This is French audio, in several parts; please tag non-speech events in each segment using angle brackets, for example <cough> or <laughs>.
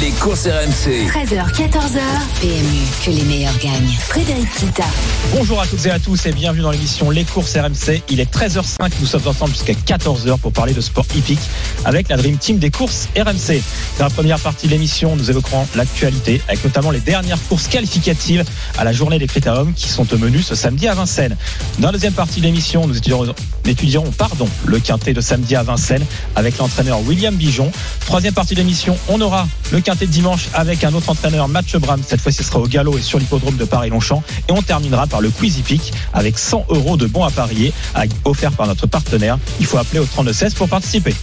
Les courses RMC. 13h, 14h. PMU, que les meilleurs gagnent. Frédéric Kita. Bonjour à toutes et à tous et bienvenue dans l'émission Les courses RMC. Il est 13h05, nous sommes ensemble jusqu'à 14h pour parler de sport hippique avec la Dream Team des courses RMC. Dans la première partie de l'émission, nous évoquerons l'actualité avec notamment les dernières courses qualificatives à la journée des critériums qui sont au menu ce samedi à Vincennes. Dans la deuxième partie de l'émission, nous étudierons, étudierons pardon, le quintet de samedi à Vincennes avec l'entraîneur William Bijon. Troisième partie de l'émission, on aura le quintet de dimanche avec un autre entraîneur, Mathieu Bram. Cette fois, ce sera au galop et sur l'hippodrome de Paris-Longchamp. Et on terminera par le Quiz Hippique avec 100 euros de bons à parier offert par notre partenaire. Il faut appeler au 3216 pour participer.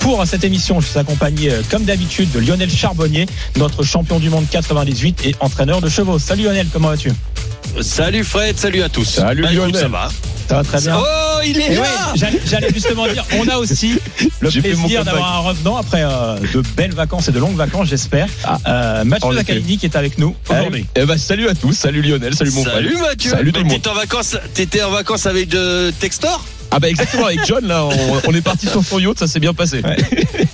Pour cette émission, je suis accompagné, euh, comme d'habitude, de Lionel Charbonnier, notre champion du monde 98 et entraîneur de chevaux. Salut Lionel, comment vas-tu? Salut Fred, salut à tous. Salut Bah, écoute, Lionel. ça va. Ça va très bien. Oh, il est Et ouais, là j'allais- J'allais justement dire, on a aussi <laughs> le plaisir d'avoir un revenant après euh, de belles vacances et de longues vacances, j'espère. Euh, Mathieu. Lacalini qui est avec nous aujourd'hui. Eh ben, salut à tous, salut Lionel, salut mon Salut frère. Mathieu. Salut tout le monde. T'étais en vacances, t'étais en vacances avec de Textor? Ah bah exactement avec John là, on, <laughs> on est parti sur son yacht, ça s'est bien passé. Ouais.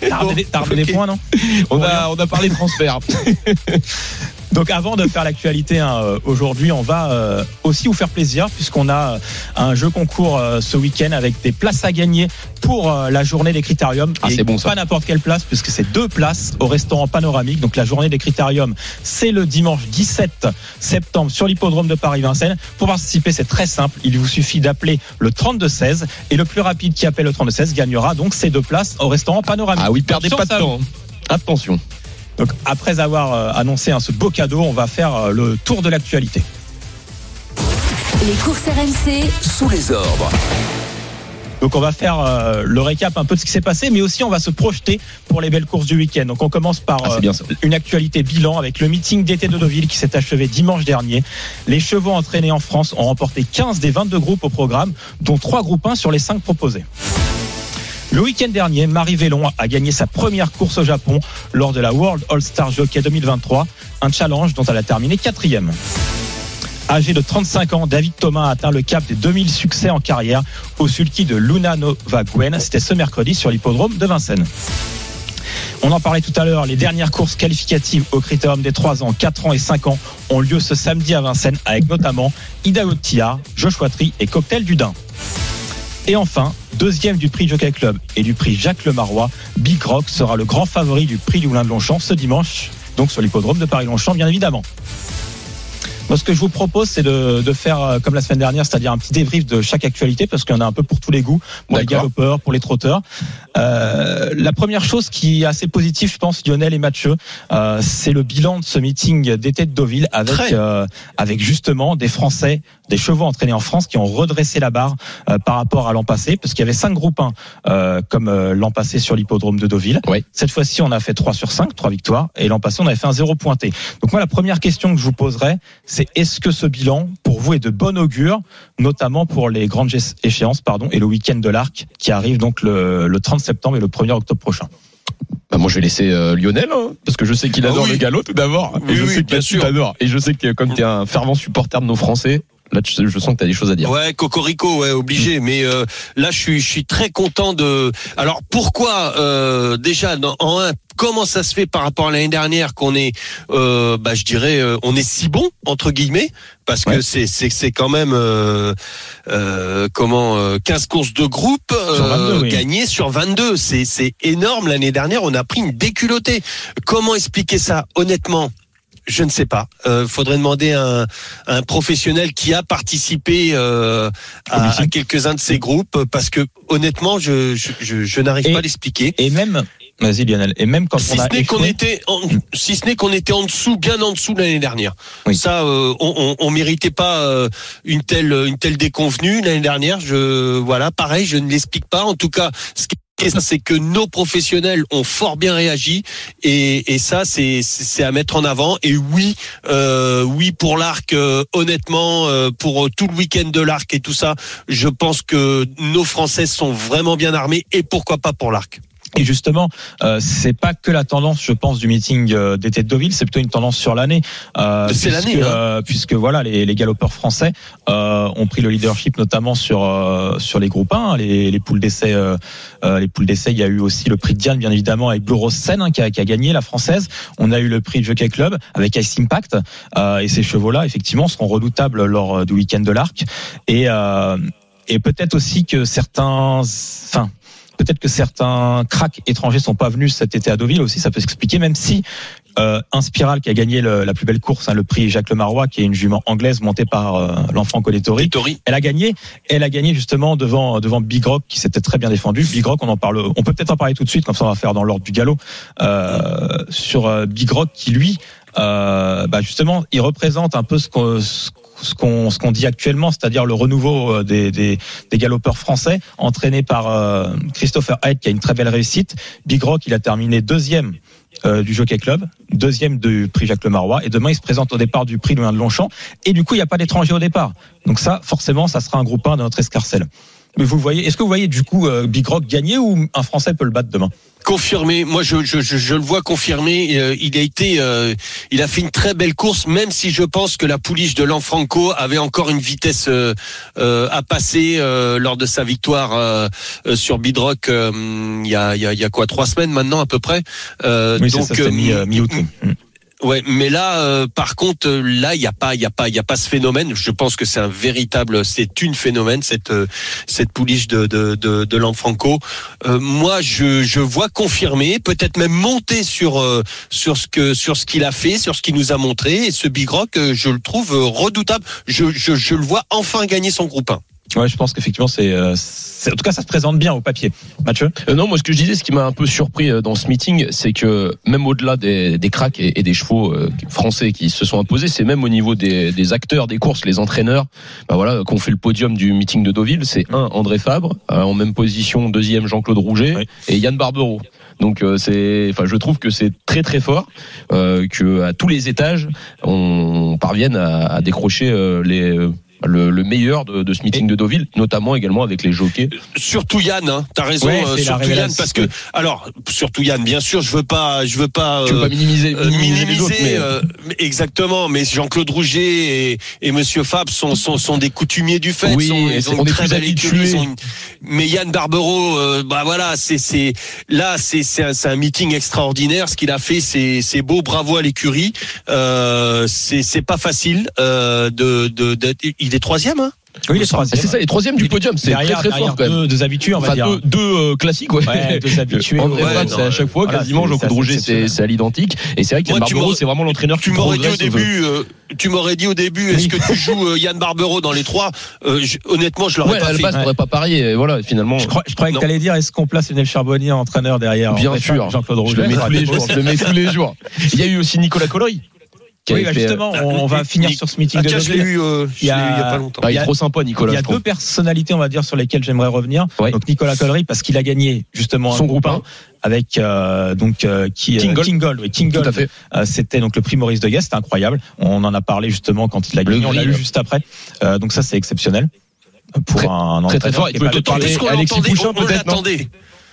T'as ramené, t'as ramené des points, non? On a on a parlé transfert. <laughs> Donc avant de faire l'actualité hein, euh, aujourd'hui, on va euh, aussi vous faire plaisir puisqu'on a euh, un jeu concours euh, ce week-end avec des places à gagner pour euh, la journée des critériums. Ah, c'est bon, ça. Pas n'importe quelle place puisque c'est deux places au restaurant panoramique. Donc la journée des critériums, c'est le dimanche 17 septembre sur l'hippodrome de Paris-Vincennes. Pour participer, c'est très simple. Il vous suffit d'appeler le 3216 et le plus rapide qui appelle le 3216 gagnera donc ces deux places au restaurant panoramique. Ah oui, perdez pas de vous. temps. Attention. Donc après avoir euh, annoncé hein, ce beau cadeau, on va faire euh, le tour de l'actualité. Les courses RMC. Sous les ordres. Donc on va faire euh, le récap un peu de ce qui s'est passé, mais aussi on va se projeter pour les belles courses du week-end. Donc on commence par Ah, euh, une actualité bilan avec le meeting d'été de Deauville qui s'est achevé dimanche dernier. Les chevaux entraînés en France ont remporté 15 des 22 groupes au programme, dont 3 groupes 1 sur les 5 proposés. Le week-end dernier, Marie Vélon a gagné sa première course au Japon lors de la World All-Star Jockey 2023, un challenge dont elle a terminé quatrième. Âgé de 35 ans, David Thomas a atteint le cap des 2000 succès en carrière au sulky de Luna Nova Gwen. C'était ce mercredi sur l'hippodrome de Vincennes. On en parlait tout à l'heure, les dernières courses qualificatives au critérium des 3 ans, 4 ans et 5 ans ont lieu ce samedi à Vincennes avec notamment Ida Tillard, Joshua Tree et Cocktail du Dain. Et enfin, deuxième du prix Jockey Club et du prix Jacques Lemarois, Big Rock sera le grand favori du prix du Moulin de Longchamp ce dimanche, donc sur l'hippodrome de Paris-Longchamp, bien évidemment. Moi, ce que je vous propose, c'est de, de faire euh, comme la semaine dernière, c'est-à-dire un petit débrief de chaque actualité, parce qu'il y en a un peu pour tous les goûts, pour les galopeurs, pour les trotteurs. Euh, la première chose qui est assez positive, je pense, Lionel et Mathieu, euh, c'est le bilan de ce meeting d'été de Deauville avec, euh, avec justement des Français, des chevaux entraînés en France qui ont redressé la barre euh, par rapport à l'an passé, parce qu'il y avait cinq groupes 1 euh, comme l'an passé sur l'hippodrome de Deauville. Oui. Cette fois-ci, on a fait 3 sur 5, 3 victoires, et l'an passé, on avait fait un zéro pointé. Donc moi, la première question que je vous poserai, c'est est-ce que ce bilan, pour vous, est de bon augure, notamment pour les grandes échéances, pardon, et le week-end de l'Arc, qui arrive donc le, le 30 septembre et le 1er octobre prochain? Bah, moi je vais laisser euh, Lionel hein, parce que je sais qu'il Ah adore oui. le galop tout d'abord. Oui, et je oui, sais que tu. Et je sais que comme tu es un fervent supporter de nos Français, là je sens que tu as des choses à dire. Ouais, Cocorico, ouais, obligé. Mais euh, là, je suis, je suis très content de. Alors pourquoi euh, déjà dans- en un Comment ça se fait par rapport à l'année dernière qu'on est, euh, bah, je dirais, euh, on est si bon entre guillemets? Parce que c'est c'est c'est quand même euh, euh, comment euh, 15 courses de groupe Sur 22, oui. gagnées sur 22, c'est c'est énorme. L'année dernière, on a pris une déculottée. Comment expliquer ça honnêtement? Je ne sais pas. Euh, faudrait demander à un, à un professionnel qui a participé euh, à, à quelques-uns de ces groupes, parce que honnêtement, je, je, je, je n'arrive pas à l'expliquer. Et même, vas-y Lionel, et même quand Si on a ce n'est qu'on était, en, si ce n'est qu'on était en dessous, bien en dessous l'année dernière. Oui. Ça, euh, on, on, on méritait pas euh, une telle, une telle déconvenue l'année dernière. Je, voilà, pareil, je ne l'explique pas. En tout cas, ce qui est c'est que nos professionnels ont fort bien réagi. Et, ça c'est à mettre en avant. Et oui euh, oui pour l'arc euh, honnêtement euh, pour tout le week-end de l'arc et tout ça je pense que nos Français sont vraiment bien armés. Et pourquoi pas pour l'arc Et justement, euh, c'est pas que la tendance, je pense, du meeting euh, d'été de Deauville, c'est plutôt une tendance sur l'année. Euh, C'est puisque, l'année, hein. euh, puisque voilà, les, les galopeurs français euh, ont pris le leadership, notamment sur euh, sur les groupes 1, les, les poules d'essai. Euh, euh, les poules d'essai, il y a eu aussi le prix de Diane, bien évidemment, avec Blue Rose Seine, hein, qui, a, qui a gagné la française. On a eu le prix de Jockey Club avec Ice Impact, euh, et ces chevaux-là, effectivement, seront redoutables lors du week-end de l'Arc. Et euh, et peut-être aussi que certains, enfin peut-être que certains cracks étrangers sont pas venus cet été à Deauville aussi, ça peut s'expliquer, même si euh, Inspiral qui a gagné le- la plus belle course, hein, le prix Jacques Lemarois, qui est une jument anglaise montée par euh, l'enfant Colettori. Tori. Elle a gagné, elle a gagné justement devant devant Big Rock qui s'était très bien défendu. Big Rock, on en parle, on peut peut-être en parler tout de suite, comme ça on va faire dans l'ordre du galop euh, sur euh, Big Rock qui lui, euh, bah justement, il représente un peu ce qu'on ce qu'on ce qu'on dit actuellement, c'est-à-dire le renouveau euh, des, des, des galopeurs français, entraîné par euh, Christopher Hyde qui a une très belle réussite. Big Rock, il a terminé deuxième euh, du Jockey Club, deuxième du prix Jacques Lemarois, et demain il se présente au départ du prix Louis de Longchamp, et du coup il n'y a pas d'étranger au départ. Donc ça, forcément, ça sera un groupe 1 de notre escarcelle. Mais vous voyez, est-ce que vous voyez du coup euh, Big Rock gagner ou un Français peut le battre demain? Confirmé. Moi, je, je, je, je le vois confirmé. Euh, il a été, euh, il a fait une très belle course, même si je pense que la pouliche de Lanfranco avait encore une vitesse euh, à passer lors de sa victoire sur Bidrock il y a, y a, y a quoi trois semaines maintenant à peu près. Oui, donc ça, c'était euh, mi- Ouais, mais là, euh, par contre, euh, là, il y a pas, il y a pas, il y a pas ce phénomène. Je pense que c'est un véritable, c'est une phénomène cette euh, cette pouliche de de de, de Lanfranco. Euh, moi, je je vois confirmer, peut-être même monter sur euh, sur ce que sur ce qu'il a fait, sur ce qu'il nous a montré. Et ce Big Rock, euh, je le trouve redoutable. Je je je le vois enfin gagner son groupe 1. Ouais, je pense qu'effectivement, c'est, euh, c'est- en tout cas, ça se présente bien au papier. Mathieu Euh, non, moi ce que je disais, ce qui m'a un peu surpris euh, dans ce meeting, c'est que même au-delà des, des cracks et, et des chevaux euh, français qui se sont imposés, c'est même au niveau des, des acteurs des courses, les entraîneurs, bah voilà, qu'on fait le podium du meeting de Deauville, c'est un André Fabre, en même position deuxième Jean-Claude Rouget Oui. et Yann Barbero. Donc euh, c'est, enfin je trouve que c'est très très fort euh, que à tous les étages on parvienne à, à décrocher euh, les le, le meilleur de, de ce meeting de Deauville, notamment également avec les jockeys. Surtout Yann, hein, t'as raison. Ouais, euh, surtout Yann, parce que alors surtout Yann, bien sûr, je veux pas, je veux pas. Tu veux euh, pas minimiser, Euh, minimiser les autres, mais euh, exactement, mais Jean-Claude Rouget et, et Monsieur Fab sont, sont, sont des coutumiers du fait. Oui, sont, ils ont on une très belle écurie, une- Mais Yann Barbero, euh, bah voilà, c'est c'est là, c'est c'est un, un meeting extraordinaire. Ce qu'il a fait, c'est c'est beau, bravo à l'écurie. Euh, c'est c'est pas facile euh, de de d'être- il est troisième. Hein Oui, troisième. C'est ça, les troisièmes du podium, c'est très très fort quand même. deux, deux habitués, on va Enfin, dire. deux, deux euh, classiques, ouais. Ouais, deux <laughs> habitués. Ouais, c'est à chaque fois voilà, quasiment. Jean-Claude Rouget, c'est à l'identique. Et c'est vrai que m'aurais- c'est vraiment l'entraîneur qui Tu m'aurais dit au début, euh, tu m'aurais dit au début, est-ce que tu joues euh, Yann Barbero dans les trois Euh, je- Honnêtement, je l'aurais Ouais, pas à la base, pas parié. Voilà, finalement. Je, crois, je croyais Non. que t'allais dire est-ce qu'on place Lionel Charbonnier en entraîneur derrière Bien en fait, sûr. Jean-Claude Je Rouget. Je le mets tous les jours. <laughs> Il y a eu aussi Nicolas Colloy. Oui, bah justement, on, on va finir sur ce meeting Ah, de je l'ai eu, euh, je Il y l'ai eu a- il y a pas longtemps. Ah, il il est a- trop sympa, Il Nicolas. y a deux personnalités, on va dire, sur lesquelles j'aimerais revenir. Ouais. Donc Nicolas Collery, parce qu'il a gagné justement Son un groupe groupe 1 avec euh, donc euh, qui euh, King Gold. King Gold, oui, King Tout à Gold. fait. Euh, c'était donc le prix Maurice de Guest, c'était incroyable. On en a parlé justement quand il l'a Le gagné, on l'a eu juste après. Euh, donc ça c'est exceptionnel pour Très- un très, très fort. qui Il est peut pas te habitué. parler- Parce qu'on Alexis l'entendait, Pouchin, on, on peut-être.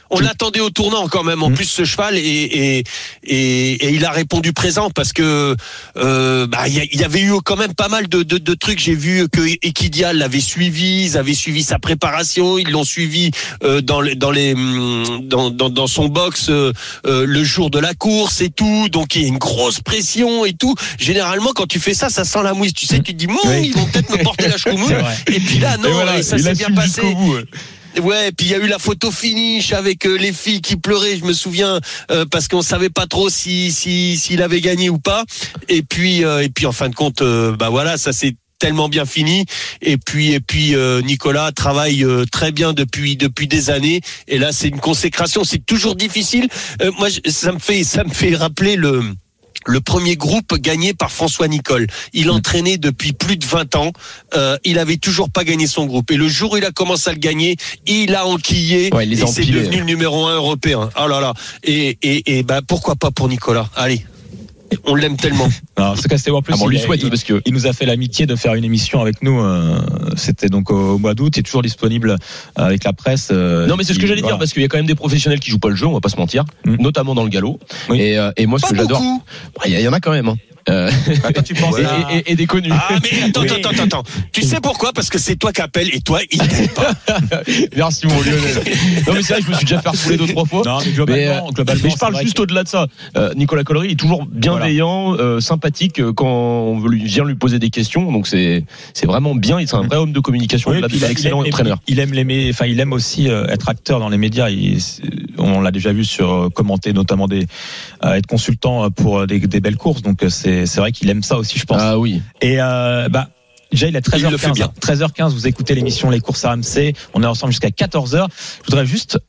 On l'attendait au tournant quand même. En Mm. plus, ce cheval et, et, et, et il a répondu présent parce que euh, bah, il y, il y avait eu quand même pas mal de, de, de trucs. J'ai vu que Equidial l'avait suivi, ils avaient suivi sa préparation, ils l'ont suivi euh, dans les, dans les hum, dans, dans, dans son box euh, euh, le jour de la course et tout. Donc il y a une grosse pression et tout. Généralement, quand tu fais ça, ça sent la mouise. Tu sais, tu te dis, Oui. ils vont peut-être me porter la <laughs> vrai. Et puis là, non, Et voilà, et ça il s'est bien passé. jusqu'au bout, ouais. Ouais, puis il y a eu la photo finish avec euh, les filles qui pleuraient, je me souviens, euh, parce qu'on savait pas trop si si s'il avait gagné ou pas. Et puis euh, et puis en fin de compte, euh, bah voilà, ça s'est tellement bien fini. Et puis et puis euh, Nicolas travaille euh, très bien depuis depuis des années. Et là, c'est une consécration. C'est toujours difficile. Euh, moi, je- ça me fait ça me fait rappeler le le premier groupe gagné par François Nicole. Il entraînait depuis plus de 20 ans. Euh, il avait toujours pas gagné son groupe. Et le jour où il a commencé à le gagner, il a enquillé. Ouais, il et c'est devenu le numéro un européen. Oh là là. Et, et, et bah, pourquoi pas pour Nicolas Allez. On l'aime tellement. <laughs> Alors, en tout cas, c'était en plus. Ah bon, on lui souhaite il- parce que Il nous a fait l'amitié de faire une émission avec nous. euh, C'était donc au mois d'août. Il est toujours disponible euh, avec la presse. euh, Non mais c'est ce que j'allais voilà. dire parce qu'il y a quand même des professionnels qui jouent pas le jeu, on va pas se mentir, Mm. notamment dans le galop. Oui. Et, euh, et moi ce Pas que j'adore, bah, il y, y en a quand même. Hein. Euh, tu penses <laughs> et, à- et- et des connus. Ah mais attends, Oui. attends, attends, attends. Tu sais pourquoi? Parce que c'est toi qui appelles et toi, il t'aime pas. <laughs> Merci mon Lionel. non mais c'est vrai, je me suis déjà fait refouler deux trois fois. Non, mais globalement, euh, globalement, mais je c'est parle juste que- au-delà de ça. Euh, Nicolas Collery est toujours bienveillant, euh, sympathique euh, quand on veut lui, vient lui poser des questions. Donc c'est c'est vraiment bien. C'est un vrai homme de communication. Oui, il excellent aime, entraîneur. Il aime les, enfin, il aime aussi euh, être acteur dans les médias. Il- on l'a déjà vu sur euh, commenter notamment des, euh, être consultant euh, pour euh, des, des belles courses. Donc euh, c'est c'est vrai qu'il aime ça aussi, je pense. Ah oui. Et euh, bah. Déjà, il est Il le fait 13h15. bien. 13h15, vous écoutez l'émission Les courses RMC. On est ensemble jusqu'à 14h. Je voudrais juste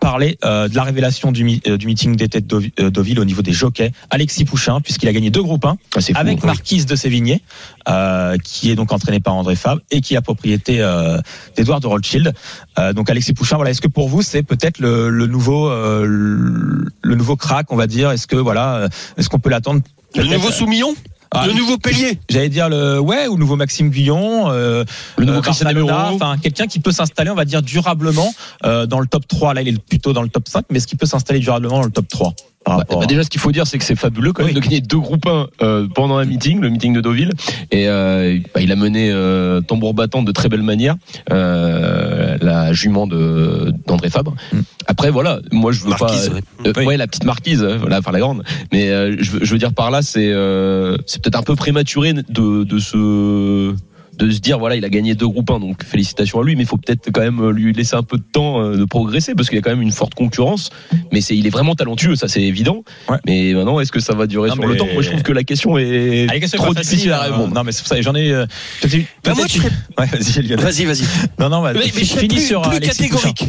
parler euh, de la révélation du, euh, du meeting d'été de Deauville- euh, au niveau des jockeys. Alexis Pouchin, puisqu'il a gagné deux groupes 1 Ah, c'est fou. avec Oui. Marquise de Sévigné, euh, qui est donc entraîné par André Fabre et qui est la propriété d'Edouard de Rothschild. Donc Alexis Pouchin, voilà, est-ce que pour vous c'est peut-être le, le nouveau le, le nouveau crack, on va dire? Est-ce que voilà, est-ce qu'on peut l'attendre Le nouveau Soumillon Ah, Le nouveau Pellier J'allais dire le ouais ou nouveau Maxime Guyon, euh, Le nouveau euh, Demero. enfin quelqu'un qui peut s'installer, on va dire durablement euh, dans le top 3. Là, il est plutôt dans le top 5, mais est-ce qu'il peut s'installer durablement dans le top 3 par Bah, bah, à- déjà, ce qu'il faut dire, c'est que c'est fabuleux quand même Oui. de gagner deux groupes 1 euh, pendant un meeting, le meeting de Deauville. Et euh, bah, il a mené euh, tambour battant de très belle manière euh, la jument de d'André Fabre. Mm. Après, voilà, moi je veux Marquise, pas. ouais. Euh, Oui. Ouais, la petite marquise, euh, voilà, enfin la grande. Mais euh, je, veux, je veux dire par là, c'est euh, c'est peut-être un peu prématuré de de se de se dire voilà il a gagné deux groupes 1 donc félicitations à lui mais il faut peut-être quand même lui laisser un peu de temps euh, de progresser parce qu'il y a quand même une forte concurrence mais c'est il est vraiment talentueux ça c'est évident Ouais. mais maintenant est-ce que ça va durer Non, sur mais- le temps? Moi je trouve que la question est Ah, trop pas difficile à euh, répondre Non, mais c'est pour ça. J'en ai. euh, peut-être- Bah, moi, <laughs> Ouais, vas-y. Vas-y, vas-y. Non, non, bah, Mais, mais finis plus, sur plus Alexis catégorique.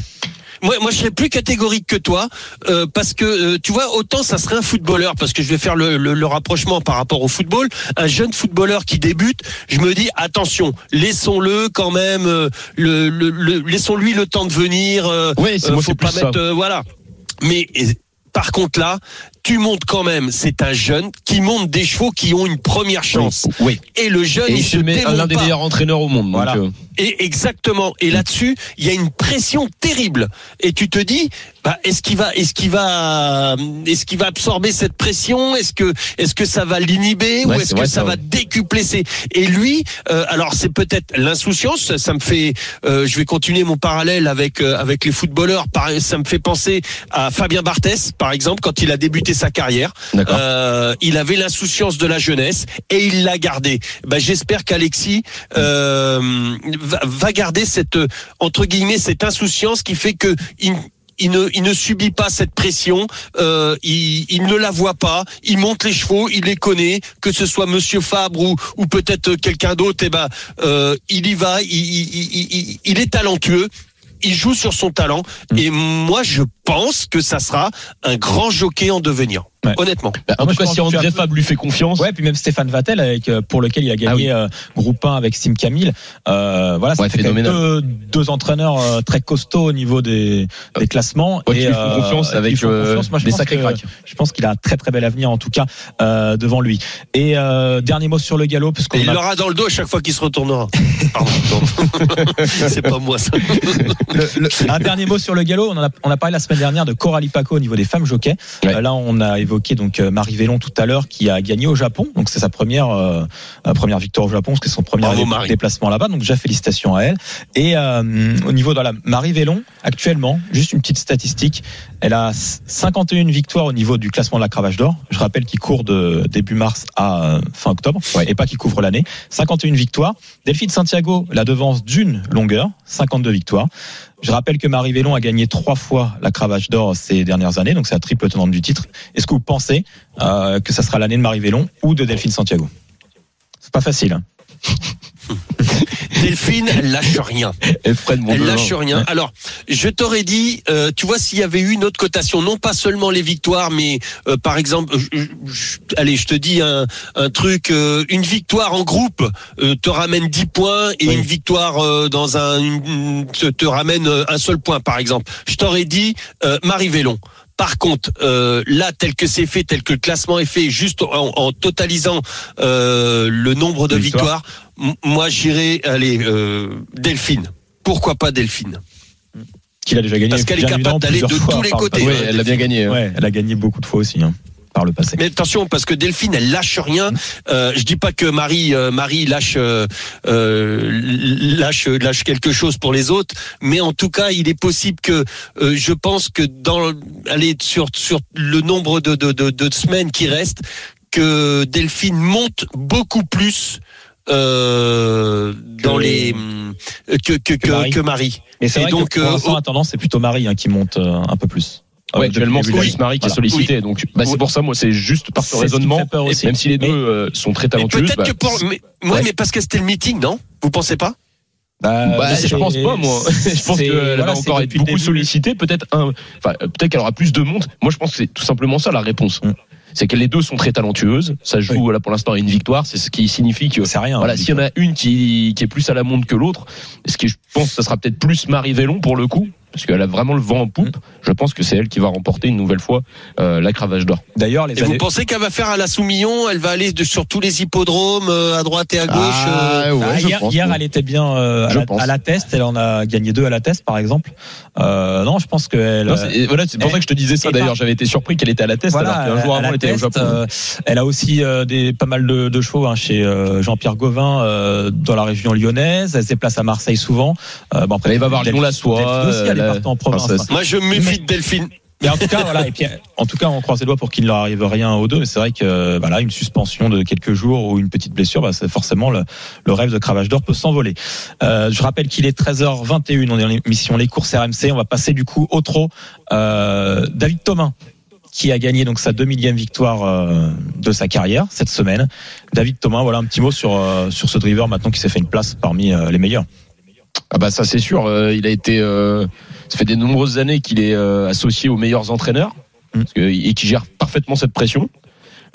Moi, moi, je serais plus catégorique que toi, euh, parce que euh, tu vois, autant ça serait un footballeur, parce que je vais faire le, le- le rapprochement par rapport au football. Un jeune footballeur qui débute, je me dis attention, laissons-le quand même, euh, le, le- le- laissons-lui le temps de venir. euh, ouais c'est euh, faut pas plus ça mettre, euh, voilà. Mais et, par contre là, tu montes quand même. C'est un jeune qui monte des chevaux qui ont une première chance. oui Et le jeune, et il il se se met l'un des meilleurs entraîneurs au monde Voilà. Et exactement. Et là-dessus, il y a une pression terrible. Et tu te dis, bah, est-ce qu'il va, est-ce qu'il va, est-ce qu'il va absorber cette pression? Est-ce que, est-ce que ça va l'inhiber ou est-ce que ça ça, va ouais. décupler ses Et lui, euh, alors c'est peut-être l'insouciance. Ça, ça me fait, euh, je vais continuer mon parallèle avec euh, avec les footballeurs. Ça me fait penser à Fabien Barthès, par exemple, quand il a débuté sa carrière. d'accord Euh, il avait l'insouciance de la jeunesse et il l'a gardé. Ben, j'espère qu'Alexis euh, va, garder cette euh, entre guillemets cette insouciance qui fait que il, il ne, il ne subit pas cette pression, euh, il, il ne la voit pas, il monte les chevaux, il les connaît, que ce soit Monsieur Fabre ou, ou peut-être quelqu'un d'autre, et ben euh, il y va, il, il, il, il- il est talentueux, il joue sur son talent, Mm. et moi je pense que ça sera un grand jockey en devenir, Ouais. honnêtement. Bah, en Moi, tout cas si André peu- Fab lui fait confiance Ouais, puis même Stéphane Vattel, avec, euh, pour lequel il a gagné Ah euh, groupe 1 avec Sim Camille. Euh, voilà, ça Ouais, phénoménal. deux, deux entraîneurs euh, très costauds au niveau des, des classements. Ouais, qui lui font euh, confiance et avec euh, confiance. Moi, des pense sacrés cracks. Je pense qu'il a un très très bel avenir en tout cas euh, devant lui. Et euh, dernier mot sur le galop, parce qu'on Et il a l'aura dans le dos à chaque fois qu'il se retournera. <laughs> Pardon. <laughs> C'est pas moi ça. Le- le- un dernier mot sur le galop. On, en a, on a parlé la semaine dernière de Coralie Paco au niveau des femmes jockeys. Ouais. Euh, là, on a évoqué donc euh, Marie Vélon tout à l'heure qui a gagné au Japon. Donc c'est sa première euh, première victoire au Japon, parce que c'est son premier Bravo, déplacement là-bas. Donc déjà félicitations à elle. Et euh, au niveau de la Marie Vélon, actuellement, juste une petite statistique, elle a 51 victoires au niveau du classement de la cravache d'or. Je rappelle qu'il court de début mars à fin octobre, et pas qu'il couvre l'année. 51 victoires. Delphine Santiago la devance d'une longueur, 52 victoires. Je rappelle que Marie Vélon a gagné trois fois la cravache d'or ces dernières années, donc c'est la triple tenante du titre. Est-ce que vous pensez euh, que ça sera l'année de Marie Vélon ou de Delphine Santiago? C'est pas facile. hein. Delphine, elle lâche rien. Elle devin. lâche rien. Alors, je t'aurais dit, euh, tu vois, s'il y avait eu une autre cotation, non pas seulement les victoires, mais euh, par exemple, je- je- allez, je te dis un, un truc, euh, une victoire en groupe euh, te ramène 10 points et Oui. une victoire euh, dans un une- te, te ramène euh, un seul point, par exemple. Je t'aurais dit euh, Marie Vélon. Par contre, euh, là, tel que c'est fait, tel que le classement est fait, juste en, en totalisant euh, le nombre de Victoire. victoires, m- moi j'irai, allez, euh, Delphine. Pourquoi pas Delphine? Qu'il a déjà gagné. Parce qu'elle est capable d'aller de fois tous les côtés. Oui, elle l'a bien gagné. hein. Ouais, elle a gagné beaucoup de fois aussi, hein, par le passé. Mais attention, parce que Delphine, elle lâche rien. Euh, je dis pas que Marie, euh, Marie lâche, euh, euh, lâche, lâche quelque chose pour les autres, mais en tout cas, il est possible que, euh, je pense que dans, allez, sur sur le nombre de de, de, de semaines qui restent, que Delphine monte beaucoup plus. Euh, dans Que- les que que que, Marie. que Marie. Et c'est donc, que euh, tendance, c'est plutôt Marie hein, qui monte euh, un peu plus. Euh, Ouais, actuellement, le c'est Alice Marie qui est sollicité. Donc, bah, c'est pour ça, moi, c'est juste par ce ce raisonnement. aussi. Même si les deux Mais- euh, sont très Mais talentueuses. peut-être bah, que pour, mais, ouais, Ouais. mais parce que c'était le meeting, non? Vous pensez pas? Bah, Bah, je pense pas moi. <laughs> Je pense qu'elle voilà, va encore être beaucoup sollicitée. Peut-être un, enfin peut-être qu'elle aura plus de monde. Moi, je pense que c'est tout simplement ça la réponse. Mm. C'est que les deux sont très talentueuses. Ça joue Oui. là pour l'instant à une victoire. C'est ce qui signifie que C'est rien. voilà, s'il y en a une qui, qui est plus à la montre que l'autre, ce qui je pense que ça sera peut-être plus Marie Vellon pour le coup, parce qu'elle a vraiment le vent en poupe. Je pense que c'est elle qui va remporter une nouvelle fois euh, la cravache d'or. D'ailleurs, les Et vous pensez qu'elle va faire à la Soumillon Elle va aller de, sur tous les hippodromes, euh, à droite et à gauche euh, ouais, Ah, hier, pense, hier, moi. elle était bien euh, à, la, pense. à la test. Elle en a gagné deux à la test, par exemple. Euh, non, je pense qu'elle. Non, c'est- et voilà, c'est pour ça que je te disais ça et d'ailleurs. par- J'avais été surpris qu'elle était à la test Voilà, alors qu'un jour avant elle était au Japon. euh, elle a aussi euh, des pas mal de, de chevaux hein, chez euh, Jean-Pierre Gauvin euh, dans la région lyonnaise. Elle se déplace à Marseille souvent. Euh, bon, après, Elle va voir Lyon-la-Soie, En province. hein. Moi, je me méfie de Delphine. Mais en tout cas, voilà. Et puis, en tout cas, on croise les doigts pour qu'il ne leur arrive rien aux deux. Mais c'est vrai que, voilà, une suspension de quelques jours ou une petite blessure, bah, c'est forcément le, le rêve de Cravache d'Or peut s'envoler. Euh, je rappelle qu'il est 13h21. On est dans l'émission Les courses RMC. On va passer du coup au trot. Euh, David Thomas qui a gagné donc sa 2000e victoire euh, de sa carrière cette semaine. David Thomas, voilà un petit mot sur euh, sur ce driver maintenant qui s'est fait une place parmi euh, les meilleurs. Ah bah ça c'est sûr. euh, il a été. euh, ça fait des nombreuses années qu'il est euh, associé aux meilleurs entraîneurs Mm. parce que- et qui gère parfaitement cette pression.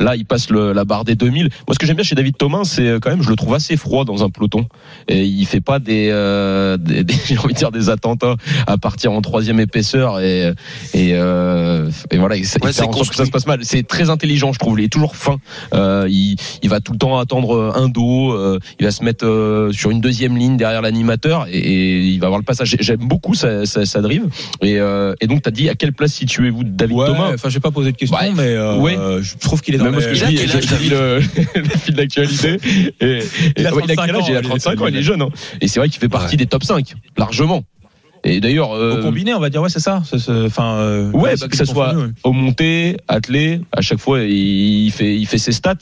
Là, il passe le- la barre des 2000. Moi, ce que j'aime bien chez David Thomas, c'est euh, quand même, je le trouve assez froid dans un peloton. Et il fait pas des, euh, des, des- <laughs> j'ai envie de dire des attentats à partir en troisième épaisseur et et, euh, et voilà, il, il Ouais, fait c'est en sorte que ça se passe mal. C'est très intelligent, je trouve. Il est toujours fin. Euh, il, il va tout le temps attendre un dos. euh, il va se mettre euh, sur une deuxième ligne derrière l'animateur et, et il va avoir le passage. J'ai- J'aime beaucoup sa, sa, sa drive. Et, euh, et donc, t'as dit à quelle place situez-vous David Thomas? enfin, j'ai pas posé de question, Ouais. mais euh, Ouais. je trouve qu'il est dans Même moi, ce que je dis, le, <laughs> le fil d'actualité. Et, Il a ouais, il a 35 quel âge? ans, Il a est- 35 ans, il est jeune. hein. Et c'est vrai qu'il fait partie des top 5, largement. Et d'ailleurs, Au euh, combiné, on va dire, ouais, c'est ça. Enfin, euh, Ouais, bah, que ça soit ouais. au monté, attelé, à chaque fois il fait il fait ses stats.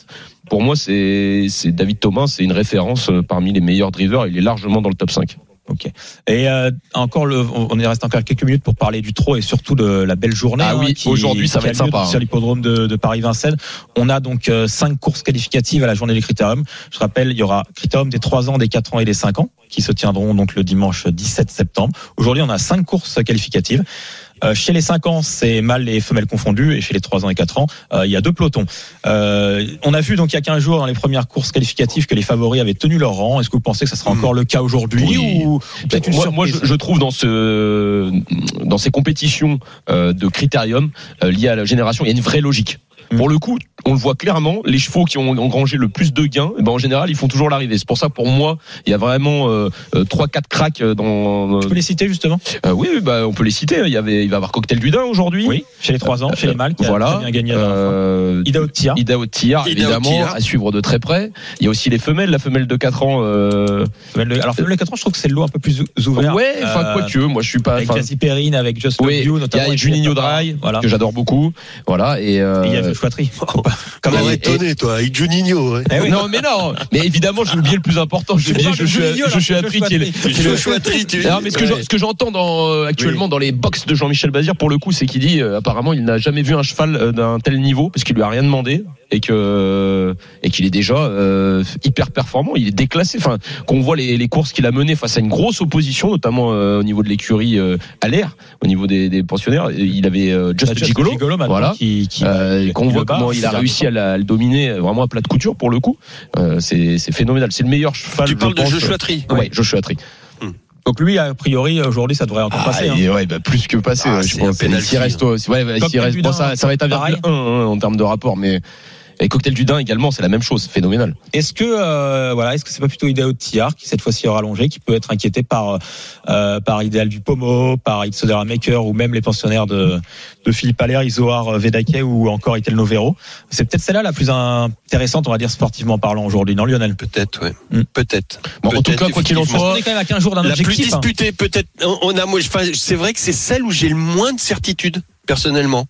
Pour moi, c'est c'est David Thomas, c'est une référence euh, parmi les meilleurs drivers. Il est largement dans le top 5. Ok. Et euh, encore, le, on y reste encore quelques minutes pour parler du trot et surtout de la belle journée. Ah hein, oui, qui- aujourd'hui, ça va être sympa, Sur hein. l'hippodrome de, de Paris-Vincennes, on a donc euh, cinq courses qualificatives à la journée du Critérium. Je rappelle, il y aura Critérium des 3 ans, des 4 ans et des 5 ans qui se tiendront donc le dimanche 17 septembre. Aujourd'hui, on a cinq courses qualificatives. Euh, chez les 5 ans, c'est mâles et femelles confondus, et chez les 3 ans et 4 ans, euh, il y a deux pelotons. Euh, on a vu donc il y a 15 jours dans les premières courses qualificatives que les favoris avaient tenu leur rang. Est-ce que vous pensez que ça sera encore le cas aujourd'hui Oui. ou peut-être une moi, moi, je, je trouve dans ce dans ces compétitions euh, de critérium euh, liées à la génération, il y a une vraie logique. Pour le coup, on le voit clairement, les chevaux qui ont engrangé le plus de gains, eh ben en général, ils font toujours l'arrivée. C'est pour ça, pour moi, il y a vraiment euh, euh, trois, quatre cracks dans. Tu peux les citer justement? Euh, oui, bah, on peut les citer. Il y avait, il va y avoir Cocktail du Dain aujourd'hui. Oui, chez les 3 ans, chez les mâles, qui a voilà. très bien gagné. Euh, Ida Otia. Ida Otia, évidemment, à suivre de très près. Il y a aussi les femelles, la femelle de 4 ans. Euh... Alors, femelle de 4 ans, je trouve que c'est le lot un peu plus ou- ouvert. Ouais, enfin, Euh, quoi que, moi, je suis pas. Avec Jazzy Perrine, avec Just Love Oui, You, il y notamment. a Juninho. Dry, Voilà. que j'adore beaucoup. Voilà, et. euh, Et il y a Joshua. Faut pas- Quand même. Et- étonné, toi, avec Juninho. Ouais. Eh oui. Non, mais non, mais évidemment, j'ai oublié le plus important. J'ai oublié un tri Joshua Joshua tu Non, mais ce que je- ce que j'entends dans euh, actuellement dans les box de Jean-Michel Bazir pour le coup, c'est qu'il dit euh, apparemment il n'a jamais vu un cheval euh, d'un tel niveau parce qu'il lui a rien demandé et que et qu'il est déjà euh, hyper performant. Il est déclassé. Enfin, qu'on voit les, les courses qu'il a menées face à une grosse opposition, notamment euh, au niveau de l'écurie euh, à l'air, au niveau des, des pensionnaires. Il avait euh, Just, Just Gigolo, maintenant, voilà. qui, qui, euh, qu'on voit comment il a réussi à, la- à le dominer euh, vraiment à plat de couture pour le coup. Euh, c'est c'est phénoménal. C'est le meilleur cheval. Tu je parles de. Joshua Tree. Ouais, Joshua Tree. Donc lui, a priori, aujourd'hui, ça devrait encore Ah, passer. hein. ouais, bah, plus que passer, Ah, je pense. un penalty, S'il reste, ouais, s'il reste, bon, ça, ça va être pareil. 1,1 hein, en termes de rapport, mais et cocktail du Dain également, c'est la même chose, phénoménal. Est-ce que euh, voilà, est-ce que c'est pas plutôt Idéal Tillard qui cette fois-ci est rallongé, qui peut être inquiété par euh, par Idéal du Pomo, par Ixodera Maker ou même les pensionnaires de de Philippe Allaire, Isoar Vedake ou encore Itel Novero. C'est peut-être celle-là la plus intéressante, on va dire sportivement parlant aujourd'hui, non Lionel? Peut-être, ouais. Hmm. Peut-être. Bon, en tout Peut-être, cas, quoi qu'il en soit, qu'on est quand même à 15 jours d'un La plus objectif. hein. disputée, peut-être. on- On a, moi, enfin, c'est vrai que c'est celle où j'ai le moins de certitude personnellement.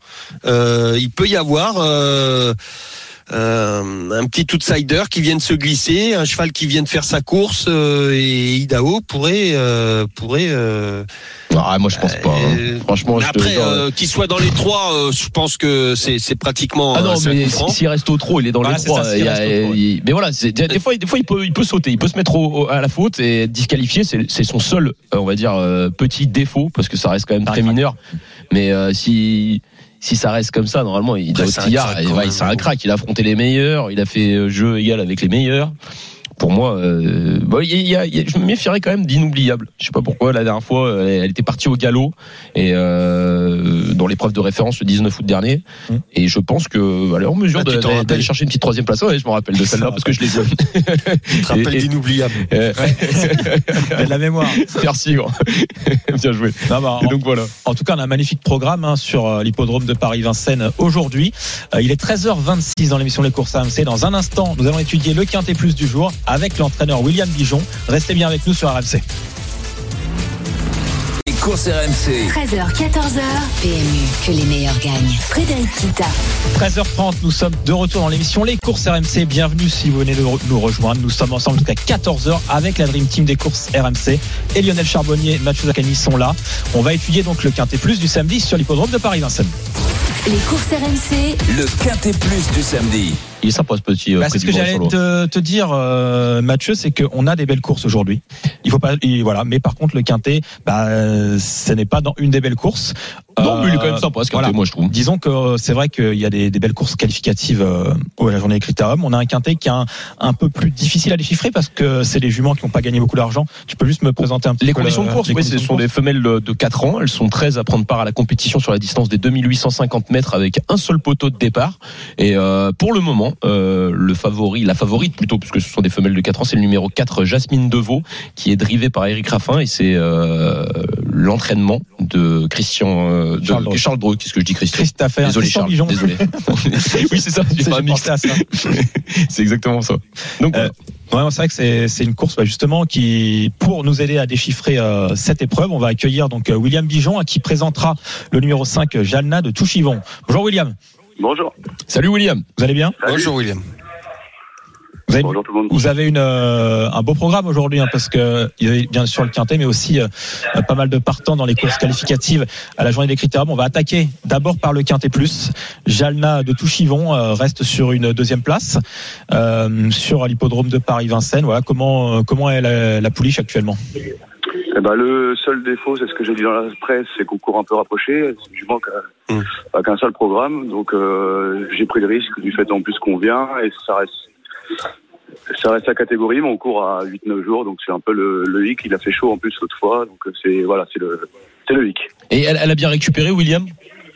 Euh, il peut y avoir. Euh, euh, un petit outsider qui vient de se glisser, un cheval qui vient de faire sa course euh, et Idaho pourrait pourrait pourrait euh, ah, moi je pense pas. hein. euh, Franchement, te après euh, qu'il soit dans les trois, euh, je pense que c'est c'est pratiquement Ah euh, non, mais s'il reste au trop, il est dans Voilà, les trois. ça, Il a- il- Mais voilà, des, des fois, des fois, il peut, il peut sauter, il peut se mettre au- à la faute et être disqualifié. C'est c'est son seul, euh, on va dire, euh, petit défaut parce que ça reste quand même très mineur. Mais euh, si si ça reste comme ça, normalement, il Ouais, c'est un crack, c'est un crack. Il a affronté les meilleurs, il a fait euh, jeu égal avec les meilleurs. Pour moi, euh, il y a- y a- y a- je me méfierais quand même d'inoubliable. Je sais pas pourquoi la dernière fois, euh, elle était partie au galop et euh, dans l'épreuve de référence le 19 août dernier. Mm. Et je pense que elle est en mesure Ah, t'en d'aller chercher une petite troisième place. Ouais, je me rappelle de celle-là parce que je les aime. <laughs> Tu te rappelles d'inoubliable. <laughs> Euh, de la mémoire. Merci, gros. <laughs> bien joué. Non, bah, Et en, donc voilà. en tout cas, on a un magnifique programme hein, sur euh, l'hippodrome de Paris-Vincennes aujourd'hui. Euh, il est 13h26 dans l'émission Les courses AMC. Dans un instant, nous allons étudier le quintet plus du jour avec l'entraîneur William Bijon. Restez bien avec nous sur RMC. Les courses RMC. 13h, 14h. PMU, que les meilleurs gagnent. Frédéric Kita. 13h30, nous sommes de retour dans l'émission Les courses RMC. Bienvenue si vous venez de nous rejoindre. Nous sommes ensemble jusqu'à 14h avec la Dream Team des courses RMC. Et Lionel Charbonnier et Mathieu Zaccani sont là. On va étudier donc le quintet plus du samedi sur l'hippodrome de Paris-Vincennes. Les courses RMC. Le quintet plus du samedi. Il est sympa ce petit. euh, Bah, c'est ce que j'allais te, te dire, euh, Mathieu, c'est qu'on a des belles courses aujourd'hui. Il faut pas, voilà. Mais par contre, le quintet, bah, euh, ce n'est pas dans une des belles courses. Non, mais il est quand Euh, même sympa ce voilà. quintet, moi je trouve. Disons que euh, c'est vrai qu'il y a des, des belles courses qualificatives euh, à la journée des critériums. On a un quintet qui est un, un peu plus difficile à déchiffrer parce que c'est les juments qui n'ont pas gagné beaucoup d'argent. Tu peux juste me présenter un petit Les peu conditions la- de course, les oui, ce conditions sont de des femelles de 4 ans. Elles sont 13 à prendre part à la compétition sur la distance des 2850 mètres avec un seul poteau de départ. Et euh, pour le moment, euh, le favori, la favorite plutôt, puisque ce sont des femelles de 4 ans, c'est le numéro 4, Jasmine Deveau, qui est drivée par Eric Raffin. Et c'est euh, l'entraînement de Christian, euh, de Charles Dreux. Charles Dreux. Qu'est-ce que je dis, Christian Christ, t'as fait un Désolé Christian Charles, Bijon. désolé. <laughs> oui c'est ça, j'ai ça. <laughs> C'est exactement ça. Donc Euh, Ouais, c'est vrai que c'est une course bah, justement qui, pour nous aider à déchiffrer euh, cette épreuve, on va accueillir donc euh, William Bijon qui présentera le numéro 5 Jalna de Touchivon. Bonjour William, Bonjour. salut William. vous allez bien? Salut. Bonjour William. Vous avez, Bonjour tout le monde. vous avez une, euh, un beau programme aujourd'hui hein, parce que il y a bien sûr le quintet, mais aussi euh, pas mal de partants dans les courses qualificatives à la journée des critères. On va attaquer d'abord par le quintet plus. Jalna de Touchivon euh, reste sur une deuxième place euh, sur l'hippodrome de Paris-Vincennes. Voilà comment euh, comment est la, la pouliche actuellement? Eh ben, le seul défaut, c'est ce que j'ai dit dans la presse, c'est qu'on court un peu rapproché. Je manque à- Mm. à qu'un seul programme. Donc, euh, j'ai pris le risque du fait en plus qu'on vient et ça reste, ça reste la catégorie, mais on court à 8-9 jours. Donc, c'est un peu le, hic. Il a fait chaud en plus l'autre fois. Donc, c'est, voilà, c'est le, c'est le hic. Et elle a bien récupéré William?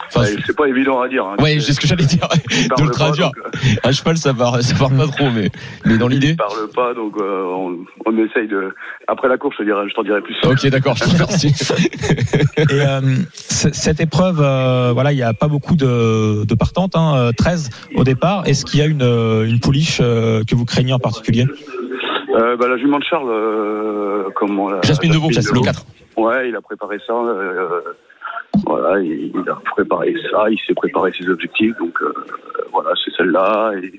Enfin, Ouais, c'est pas évident à dire. Hein. ouais, c'est ce que j'allais dire. De le pas, traduire. donc, euh, Un cheval, ça part, ça part pas trop, mais, mais dans l'idée. Il parle pas, donc euh, on, on essaye de. Après la course, je, te dirai, je t'en dirai plus. Ok, d'accord, je te remercie. <laughs> Et euh, cette épreuve, euh, voilà, il n'y a pas beaucoup de, de partantes, hein, euh, 13 au départ. Est-ce qu'il y a une, euh, une pouliche euh, que vous craignez en particulier? Euh, bah, la jument de Charles, euh, comment la- Jasmine Deveau, le Deveau. 4. Ouais, il a préparé ça. Euh, voilà, il, il a préparé ça, il s'est préparé ses objectifs, donc euh, voilà, c'est celle-là. Et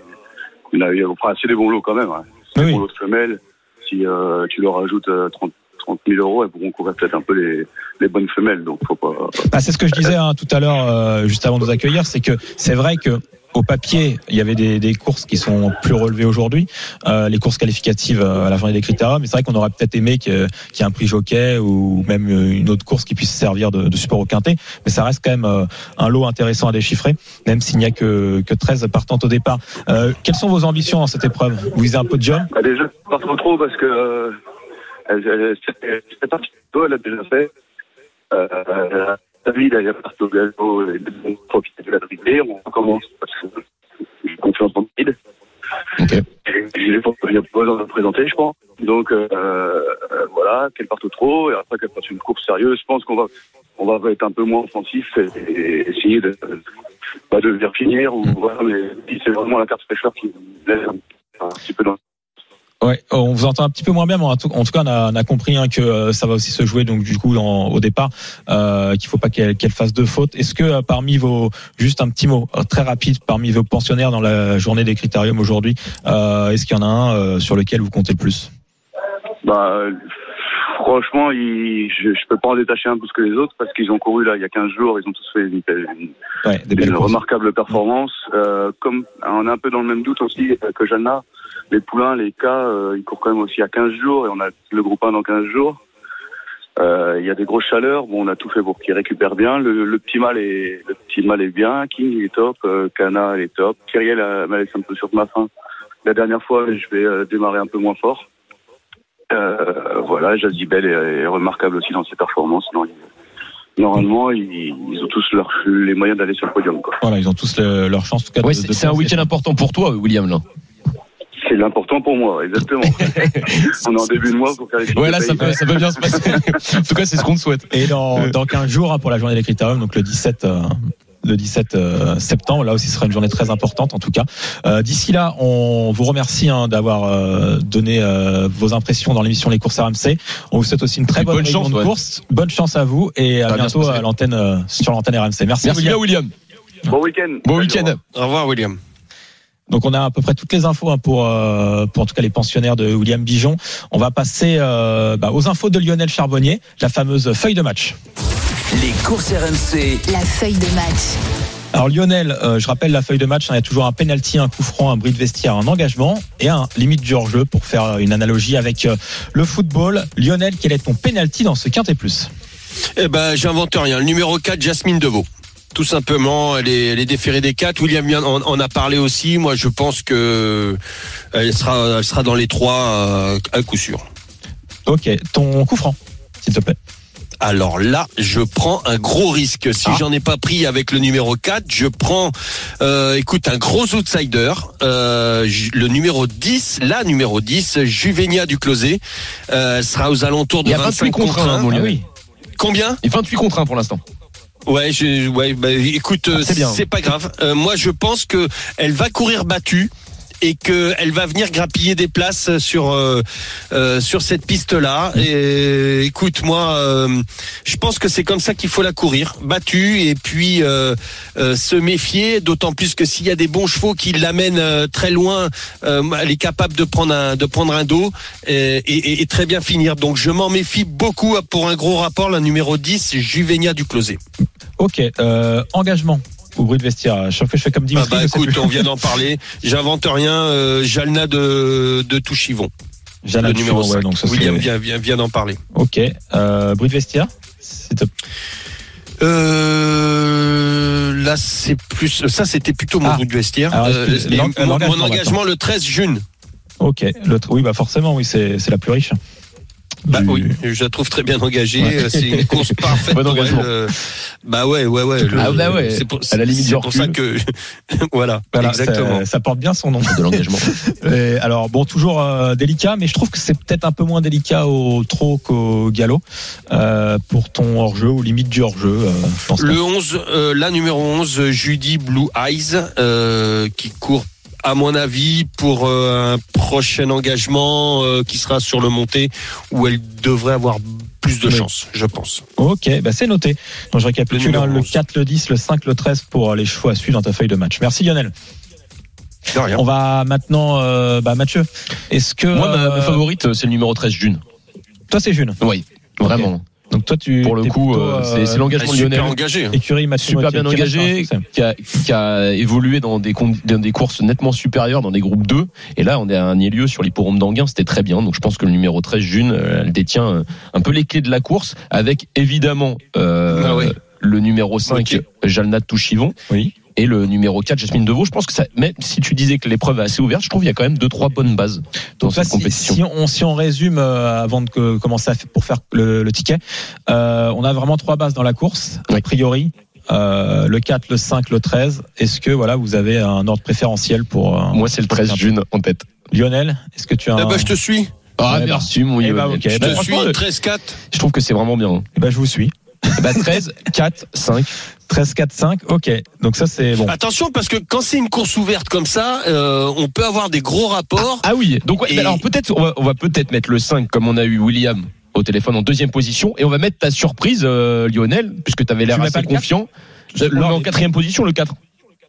il a eu, enfin, c'est des bons lots quand même. Hein. C'est Oui, des oui. bons lots de femelles. Si euh, tu leur ajoutes euh, 30, 30 000 euros, elles pourront couvrir peut-être un peu les, les bonnes femelles, donc faut pas. Bah, C'est ce que je disais hein, tout à l'heure, euh, juste avant de nous accueillir, c'est que c'est vrai que au papier, il y avait des, des courses qui sont plus relevées aujourd'hui, euh, les courses qualificatives euh, à la journée des critères, mais c'est vrai qu'on aurait peut-être aimé qu'il y ait un prix jockey ou même une autre course qui puisse servir de, de support au quintet, mais ça reste quand même un lot intéressant à déchiffrer, même s'il n'y a que, que 13 partantes au départ. Euh, quelles sont vos ambitions dans cette épreuve? Vous visez un podium? Bah, déjà, pas trop trop parce que euh, Elle, partie de elle a déjà fait. Euh, David, elle est partie au galop, et profite de la dribbler. On commence parce que j'ai confiance en David. Ok. A pas besoin de le présenter, je pense. Donc euh, euh, voilà, qu'elle parte au trot et après qu'elle fasse une course sérieuse, je pense qu'on va on va être un peu moins offensif et, essayer de pas de venir finir ou voilà, mais si c'est vraiment la carte fraîcheur qui me laisse un, un petit peu dans Ouais, on vous entend un petit peu moins bien, mais en tout, cas, on a, on a compris hein, que euh, ça va aussi se jouer. Donc, du coup, dans- au départ, euh, qu'il faut pas qu'elle fasse de fautes. Est-ce que euh, parmi vos, juste un petit mot euh, très rapide, parmi vos pensionnaires dans la journée des critériums aujourd'hui, euh, est-ce qu'il y en a un euh, sur lequel vous comptez le plus? Bah, euh, franchement, il, je, je peux pas en détacher un plus que les autres parce qu'ils ont couru là il y a 15 jours, ils ont tous fait une, une, Ouais, des une remarquable performance. Euh, comme on est un peu dans le même doute aussi euh, que Jeanne, les poulains, les cas, euh, ils courent quand même aussi à 15 jours et on a le groupe 1 dans 15 jours. Euh, Il y a des grosses chaleurs. Bon, on a tout fait pour qu'ils récupèrent bien. Le, le petit mal est le petit mal est bien. King il est top. Euh, Kana il est top. Kyriel m'a laissé un peu sur ma fin. La dernière fois, je vais euh, démarrer un peu moins fort. Euh, voilà, Jazibel est, est remarquable aussi dans ses performances. Non, il- normalement, ils, ils ont tous leur, les moyens d'aller sur le podium. Quoi. Voilà, ils ont tous le- leur chance. Ouais, c'est de c'est un week-end important pour toi, William. Là. C'est l'important pour moi, exactement. <laughs> on est en début de mois pour faire les Ouais, là, ça peut, ça peut bien se passer. <laughs> en tout cas, c'est ce qu'on te souhaite. Et dans, <laughs> dans 15 jours hein, pour la journée des critériums, donc le 17. Le 17 euh, septembre, là aussi ce sera une journée très importante en tout cas. Euh, D'ici là, on vous remercie hein, d'avoir euh, donné euh, vos impressions dans l'émission Les courses RMC. On vous souhaite aussi une très bonne, chance, de ouais. course. Bonne chance à vous et à Ça bientôt à l'antenne euh, sur l'antenne RMC. Merci, Merci William. William. Bon week-end. Bon week-end. Au revoir, William. Donc on a à peu près toutes les infos hein, pour, euh, pour en tout cas les pensionnaires de William Bijon. On va passer euh, bah, aux infos de Lionel Charbonnier, la fameuse feuille de match. Les courses RMC. La feuille de match. Alors Lionel, euh, je rappelle la feuille de match, hein, il y a toujours un penalty, un coup franc, un bris de vestiaire, un engagement et un limite du hors-jeu pour faire une analogie avec euh, le football. Lionel, quel est ton penalty dans ce quintet plus? Eh ben, j'invente rien. Le numéro 4, Jasmine Deveau. Tout simplement, elle est, elle est déférée des 4. William vient- en, en a parlé aussi. Moi, je pense que elle sera, elle sera dans les trois euh, à coup sûr. Ok, ton coup franc, s'il te plaît. Alors là, je prends un gros risque. Si Ah. j'en ai pas pris avec le numéro 4, je prends, euh, écoute, un gros outsider. Euh, le numéro 10, la numéro 10, Juvenia du Closet. Euh, elle sera aux alentours de Il y a 25 28 contre contre un, 1. mon Ah Lionel. oui. Combien Et 28 contre 1 pour l'instant. Ouais, je, ouais, bah, écoute, Ah, c'est pas grave. Euh, moi, je pense que elle va courir battue et que elle va venir grappiller des places sur euh, euh, cette piste-là. Et euh, écoute, moi, euh, je pense que c'est comme ça qu'il faut la courir, battue et puis se méfier. D'autant plus que s'il y a des bons chevaux qui l'amènent très loin, elle est capable de prendre un dos et, et- et très bien finir. Donc, je m'en méfie beaucoup pour un gros rapport. La numéro 10, Juvenia du Closet. Ok, engagement au bruit de vestiaire. Chaque fois que je fais comme Ah Dimitri, bah je sais écoute, on vient d'en parler. J'invente rien. Euh, Jalna de, de Touchivon, Jeanne le numéro Altuve, 5. ouais, donc ça, c'est- William vient, vient, vient d'en parler. Ok, euh, bruit de vestiaire. s'il te- Euh, là, c'est plus. Ça, c'était plutôt mon Ah. bout de vestiaire. Alors, Euh, mon, engagement le 13 juin. Ok, l'autre, oui, bah forcément, oui, c'est c'est la plus riche. Bah Du- oui, je la trouve très bien engagée. Ouais. Euh, C'est une course <laughs> parfaite Bon pour elle. engagement. Euh, Bah ouais, ouais, ouais. le- Ah bah ouais, C'est pour, à la limite c'est du pour ça que. <laughs> voilà, Voilà, exactement. Ça, ça porte bien son nom. De l'engagement. <laughs> Alors bon, toujours euh, délicat, mais je trouve que c'est peut-être un peu moins délicat au trot qu'au galop euh, pour ton hors-jeu ou limite du hors-jeu. euh, je pense Le 11, euh, la numéro 11, Judy Blue Eyes, euh, qui court à mon avis pour euh, un prochain engagement euh, qui sera sur le monté où elle devrait avoir plus de Oui. chance, je pense. Ok, bah c'est noté. Donc je récapitule Le numéro hein, le 11. 4, le 10, le 5, le 13 pour les choix à suivre dans ta feuille de match. Merci Lionel. De rien. On va maintenant, euh, bah Mathieu, est-ce que Moi, ma, euh, ma favorite, c'est le numéro 13, June. toi c'est June. Oui, vraiment. Donc toi tu Pour le coup, plutôt, euh, c'est c'est l'engagement super engagée. hein. écurie Mathieu super bien engagé, qui a, qui a évolué dans des, dans des courses nettement supérieures, dans des groupes 2. Et là, on est à un lieu sur l'hipporome d'Anguin, c'était très bien. Donc je pense que le numéro 13, June, euh, elle détient euh, un peu les clés de la course, avec évidemment euh, Ah oui. le numéro 5, Ok. Jalnat Touchivon. Oui. Et le numéro 4 Jasmine Deveau. Je pense que ça, même si tu disais que l'épreuve est assez ouverte, je trouve qu'il y a quand même deux trois bonnes bases dans Donc là, cette si, compétition. si on, si on résume euh, avant de que- commencer à faire, pour faire le, le ticket, euh, on a vraiment trois bases dans la course, a Oui. priori. Euh, le 4, le 5, le 13. Est-ce que voilà, vous avez un ordre préférentiel pour euh, Moi, c'est le 13 June en tête. Lionel Est-ce que tu as Ah un... bah, je te suis. Ah, Ouais, bah. merci, mon Eh bah, Lionel. ok. Je Je Bah, te te- suis. franchement, 13-4. Je trouve que c'est vraiment bien. Eh ben, je vous suis. Bah, 13, 4, 5. 13, 4, 5. Ok. Donc ça c'est bon. Attention parce que quand c'est une course ouverte comme ça, euh, on peut avoir des gros rapports. Ah oui, donc ouais, Et- mais alors peut-être on va, on va peut-être mettre le 5 comme on a eu William au téléphone en deuxième position et on va mettre ta surprise euh, Lionel puisque tu avais l'air assez le confiant. Le- l'ordre en quatrième position le 4.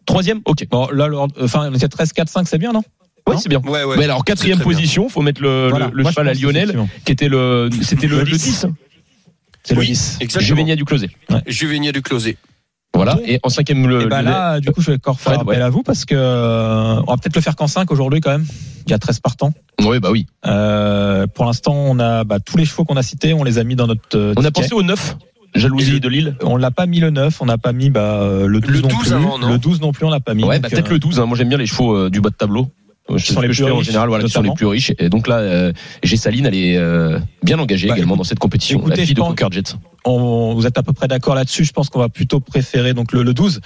Troisième? OK. Bon, là, l'ordre- enfin, le 13, 4, 5, c'est bien, non? Non c'est bien. Ouais, ouais. Mais alors quatrième bien. position, faut mettre le, Voilà. le, le Moi, cheval à Lionel qui était le c'était le, Le le 10. 10. C'est Oui, le 10. Exactement. Juvénia du closé. Juvénia du closé. Voilà et en cinquième le Et bah là, du coup, je vais encore faire Fred, appel ouais. à vous parce que euh, on va peut-être le faire qu'en 5 aujourd'hui quand même. Il y a 13 partants. Ouais, bah oui. Euh, pour l'instant, on a bah, tous les chevaux qu'on a cités, on les a mis dans notre. euh, On a ticket. pensé au 9. Jalousie de Lille. On l'a pas mis le 9, on n'a pas mis bah, euh, le 12 Le non 12 plus. avant, non le 12 non plus, on l'a pas mis. Ouais, bah peut-être euh, le 12 hein. Moi j'aime bien les chevaux euh, du bas de tableau. Qui sont les plus fais en riches, général, voilà, qui sont les plus riches. Et donc là, euh, Gessaline, elle est euh, bien engagée Bah, également dans cette compétition. écoutez, la fille de Jet. on, vous êtes à peu près d'accord là-dessus. Je pense qu'on va plutôt préférer donc le, le 12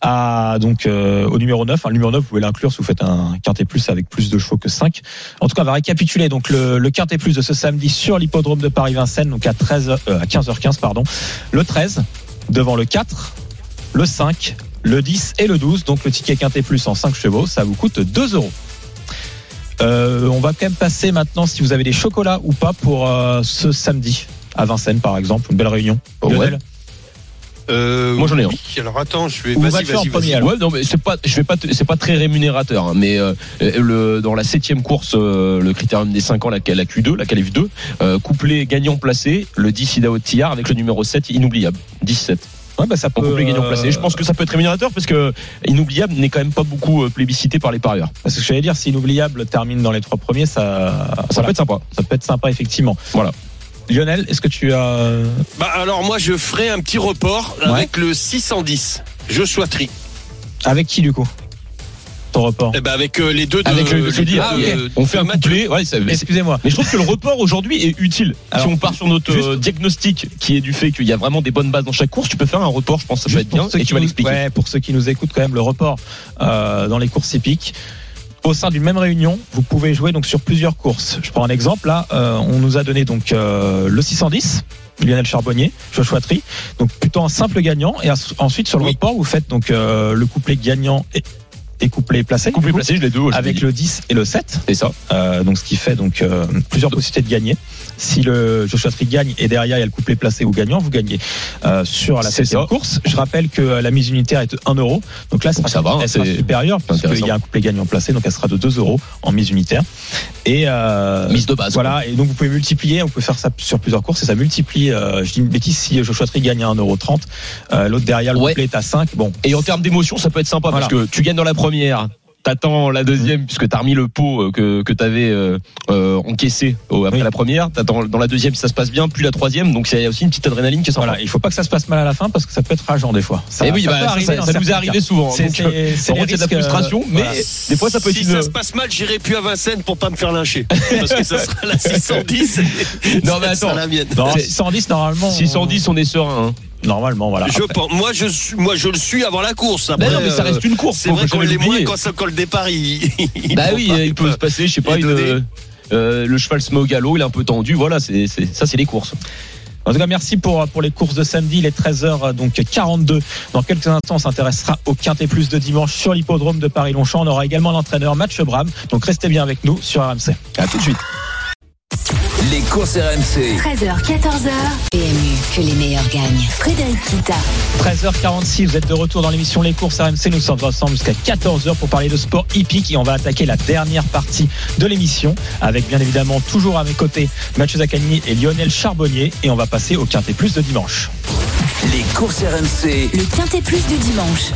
à donc euh, au numéro 9. Enfin, le numéro 9, vous pouvez l'inclure si vous faites un quintet plus avec plus de chevaux que 5. En tout cas, on va récapituler donc le, le quintet plus de ce samedi sur l'hippodrome de Paris-Vincennes, donc à 13 euh, à 15h15 pardon. Le 13 devant le 4, le 5, le 10 et le 12. Donc le ticket quintet plus en 5 chevaux, ça vous coûte 2 euros. Euh, on va quand même passer maintenant si vous avez des chocolats ou pas pour euh, ce samedi à Vincennes par exemple, une belle réunion. Oh, Lionel ouais. Euh, Moi, j'en ai un. oui. Alors attends, je vais. Vas-y, vas-y, premier, vas-y. alors Ouais, non, mais c'est pas, je vais pas, te- c'est pas très rémunérateur, hein, mais euh, le, dans la septième course, euh, le critérium des 5 ans, la, la Q2, la Calif 2, euh, couplé gagnant placé, le 10 Idaho Tillard avec le numéro 7 inoubliable, 17. Ouais, bah ça peut. couplé gagnant euh, placé. Je pense que ça peut être rémunérateur parce que inoubliable n'est quand même pas beaucoup euh, plébiscité par les parieurs. Parce que je vais dire, si inoubliable termine dans les trois premiers, ça, Ça voilà, peut être sympa. ça peut être sympa effectivement. Voilà. Lionel, est-ce que tu as Bah alors moi je ferai un petit report Ouais. avec le 610. Joshua Tree. avec qui du coup? Ton report Eh ben avec euh, les deux de Avec le, ah, de on fait un couplet. Ouais, Excusez-moi. mais je trouve que le report aujourd'hui est utile. Alors, si on part sur notre juste- euh, diagnostic qui est du fait qu'il y a vraiment des bonnes bases dans chaque course, tu peux faire un report. Je pense que ça peut Juste être bien pour ceux et qui tu vas nous- l'expliquer. Ouais, pour ceux qui nous écoutent quand même, le report euh, dans les courses hippiques. Au sein d'une même réunion, vous pouvez jouer donc sur plusieurs courses. Je prends un exemple là, euh, on nous a donné donc euh, le 610, Lionel Charbonnier, Joshua Tree, donc plutôt un simple gagnant. Et ensuite sur le Oui. report, vous faites donc euh, le couplet gagnant et, et couplet placé, Couplet du coup, placé, je l'ai deux. avec le 10 et le 7. C'est ça. Euh, donc ce qui fait donc euh, plusieurs possibilités de gagner. Si le Joshua Tree gagne et derrière il y a le couplet placé ou gagnant, vous gagnez euh, sur la septième ça. course. Je rappelle que la mise unitaire est de 1 euro. Donc là, ça va, hein, elle sera c'est supérieure parce qu'il y a un couplet gagnant placé, donc elle sera de 2 euros en mise unitaire. Et euh, Mise de base. voilà, et donc vous pouvez multiplier, on peut faire ça sur plusieurs courses et ça multiplie. Euh, je dis une bêtise, si Joshua Tree gagne à 1,30€, euh, l'autre derrière le Ouais. couplet est à 5. Bon, Et en termes d'émotion, ça peut être sympa parce que tu gagnes dans la première. T'attends la deuxième puisque t'as remis le pot euh, que, que t'avais euh, euh, encaissé au- après Oui. la première. T'attends dans la deuxième si ça se passe bien, puis la troisième. Donc il y a aussi une petite adrénaline qui est sympa. voilà, il faut pas que ça se passe mal à la fin parce que ça peut être rageant des fois. Ça, Et oui, ça bah, ça, ça- ça nous est arrivé souvent. C'est- Donc, c'est- de la euh, frustration, mais voilà. des fois ça peut être si une. ça se passe mal, j'irai plus à Vincennes pour pas me faire lyncher. <laughs> Parce que ça sera la 610. Non, mais attends. la mienne. Non, C'est- 610 normalement. 610, on est serein. hein. Normalement, voilà. Je pense, moi, je, suis- moi, je le suis avant la course. Après, Mais non, mais ça euh, reste une course. C'est vrai qu'on l'est moins quand, ça- quand le départ, il. il Bah oui, il peut se passer, je sais pas, une, donner. euh, le cheval se met au galop, il est un peu tendu. Voilà, c'est c'est- ça, c'est les courses. En tout cas, merci pour, pour les courses de samedi. Il est 13h, donc 42. Dans quelques instants, on s'intéressera au Quintet Plus de dimanche sur l'hippodrome de Paris-Longchamp. On aura également l'entraîneur Match Bram. Donc restez bien avec nous sur RMC. À tout de suite. Courses RMC. 13h, 14h. PMU, que les meilleurs gagnent. Frédéric Kita. 13h46, vous êtes de retour dans l'émission Les courses RMC. Nous sommes ensemble jusqu'à 14h pour parler de sport hippique et on va attaquer la dernière partie de l'émission avec bien évidemment toujours à mes côtés Mathieu Zaccagni et Lionel Charbonnier et on va passer au Quintet Plus de dimanche. Les courses RMC. Le quintet plus du dimanche.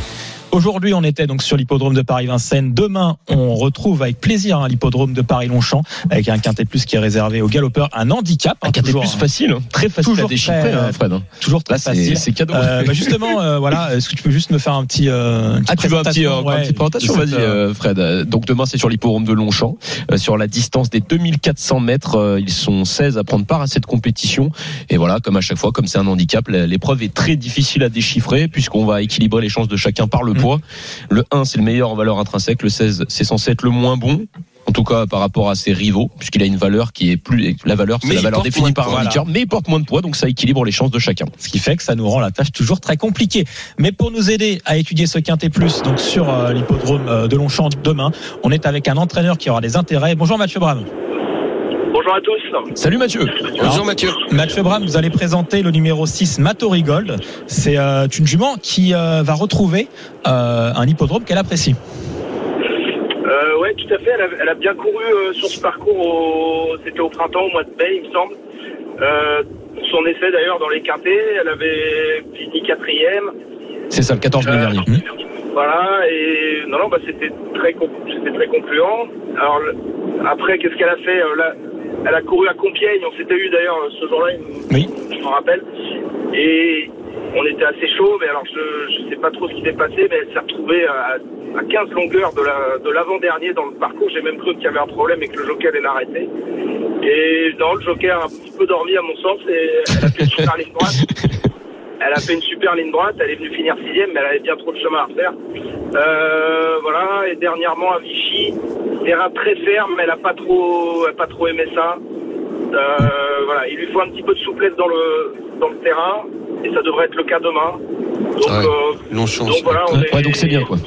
Aujourd'hui, on était donc sur l'hippodrome de Paris-Vincennes. Demain, on retrouve avec plaisir hein, l'hippodrome de Paris-Longchamp avec un quintet plus qui est réservé aux galopeurs, un handicap. hein, Un quintet plus facile, hein. très facile à toujours déchiffrer, très, hein, Fred. hein. toujours très Là, facile. c'est cadeau. Euh, bah justement, euh, voilà, est-ce que tu peux juste me faire un petit, euh, Ah, tu veux un petit, présentation, euh, une petite Vas-y, euh, euh, Fred. Euh, Donc demain, c'est sur l'hippodrome de Longchamp, euh, sur la distance des 2400 mètres. euh, Ils sont 16 à prendre part à cette compétition. Et voilà, comme à chaque fois, comme c'est un handicap, l'épreuve est très difficile à déchiffrer puisqu'on va équilibrer les chances de chacun par le. Poids. Le 1, c'est le meilleur en valeur intrinsèque. Le 16, c'est censé être le moins bon. En tout cas, par rapport à ses rivaux, puisqu'il a une valeur qui est plus, la valeur, c'est la valeur porte définie moins de par poids, un vainqueur, mais il porte moins de poids, donc ça équilibre les chances de chacun. Ce qui fait que ça nous rend la tâche toujours très compliquée. Mais pour nous aider à étudier ce quintet plus, donc sur euh, l'hippodrome euh, de Longchamp demain, on est avec un entraîneur qui aura des intérêts. Bonjour Mathieu Bram. Bonjour à tous. Salut Mathieu. Bonjour Mathieu. Mathieu Bram, vous allez présenter le numéro 6, Matori Gold. C'est euh, une jument qui euh, va retrouver euh, un hippodrome qu'elle apprécie. Euh, ouais, tout à fait. Elle a, elle a bien couru euh, sur ce parcours. Au, c'était au printemps, au mois de mai, il me semble. Euh, son essai d'ailleurs dans les quintés, elle avait fini quatrième. C'est ça, le 14 mai Euh, dernier. Voilà. Et non, non, bah c'était très, c'était très concluant. Alors le- après, qu'est-ce qu'elle a fait Euh, là, Elle a couru à Compiègne. On s'était eu d'ailleurs ce jour-là. Oui. Je m'en rappelle. Et on était assez chaud, mais alors je ne sais pas trop ce qui s'est passé, mais elle s'est retrouvée à, à 15 longueurs de la- de l'avant-dernier dans le parcours. J'ai même cru qu'il y avait un problème et que le joker allait l'arrêter. Et non, le joker a un petit peu dormi à mon sens et elle a fait une super ligne droite. Elle a fait une super ligne droite, elle est venue finir sixième, mais elle avait bien trop de chemin à refaire. Euh, voilà, et dernièrement à Vichy, terrain très ferme, elle a pas trop, elle a pas trop aimé ça. Euh, voilà, il lui faut un petit peu de souplesse dans le dans le terrain, et ça devrait être le cas demain. Donc, Ouais, euh, donc voilà, on est, Ouais, donc c'est bien, quoi.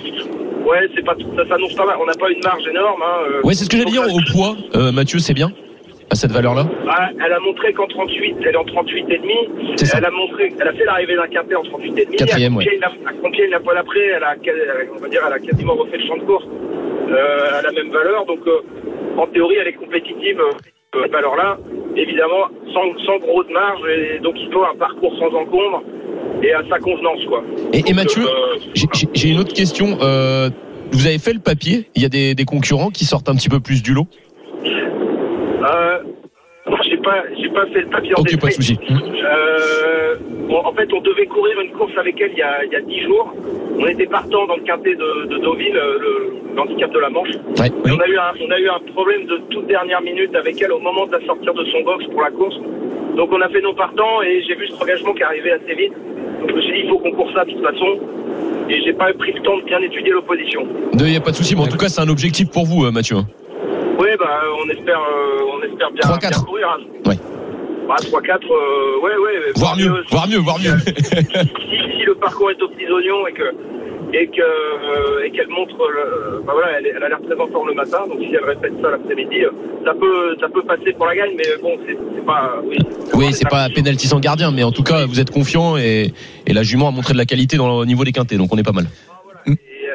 Ouais, c'est pas, ça s'annonce pas mal. On n'a pas une marge énorme. Hein, Ouais, c'est ce que j'allais dire au poids. Euh, Mathieu, c'est bien à cette valeur-là. Ah, elle a montré qu'en 38, elle est en 38 et demi. C'est ça. Elle a montré, elle a fait l'arrivée d'un quintet en 38 et demi. Quatrième, la- à Compiègne, la poil après, elle a, on va dire, elle a quasiment refait le champ de course euh, à la même valeur. Donc, euh, en théorie, elle est compétitive euh, cette valeur-là. Évidemment, sans, sans grosse marge, et donc il faut un parcours sans encombre et à sa convenance, quoi. Et, Mathieu, euh, j'ai- une autre question. Vous avez fait le papier Il y a des, des concurrents qui sortent un petit peu plus du lot? Pas, j'ai pas fait le papier en Ok, pas de détail. souci. Euh, bon, en fait, on devait courir une course avec elle il y a, il y a 10 jours. On était partant dans le quintet de, de Deauville, euh, le, l'handicap de la Manche. Ouais. Et on, a eu un, on a eu un problème de toute dernière minute avec elle au moment de la sortir de son box pour la course. Donc on a fait nos partants et j'ai vu cet engagement qui arrivait assez vite. Donc je me suis dit, il faut qu'on court ça de toute façon. Et j'ai pas pris le temps de bien étudier l'opposition. Il n'y a pas de souci, mais en tout cas, c'est un objectif pour vous, euh, Mathieu. Oui, bah, on espère, euh, on espère bien, 3-4. bien courir. hein. Ouais. Bah, 3-4, euh, ouais, ouais. Voire mieux, voire mieux, voire mieux. si, si le parcours est aux petits oignons et que et que euh, et qu'elle montre, le, bah voilà, elle, a l'air très en forme le matin, donc si elle répète ça l'après-midi, ça peut ça peut passer pour la gagne, mais bon, c'est pas. Oui, Oui, c'est pas pénalty sans gardien, mais en tout cas, vous êtes confiant et, et la jument a montré de la qualité dans le au niveau des quintés, donc on est pas mal. Et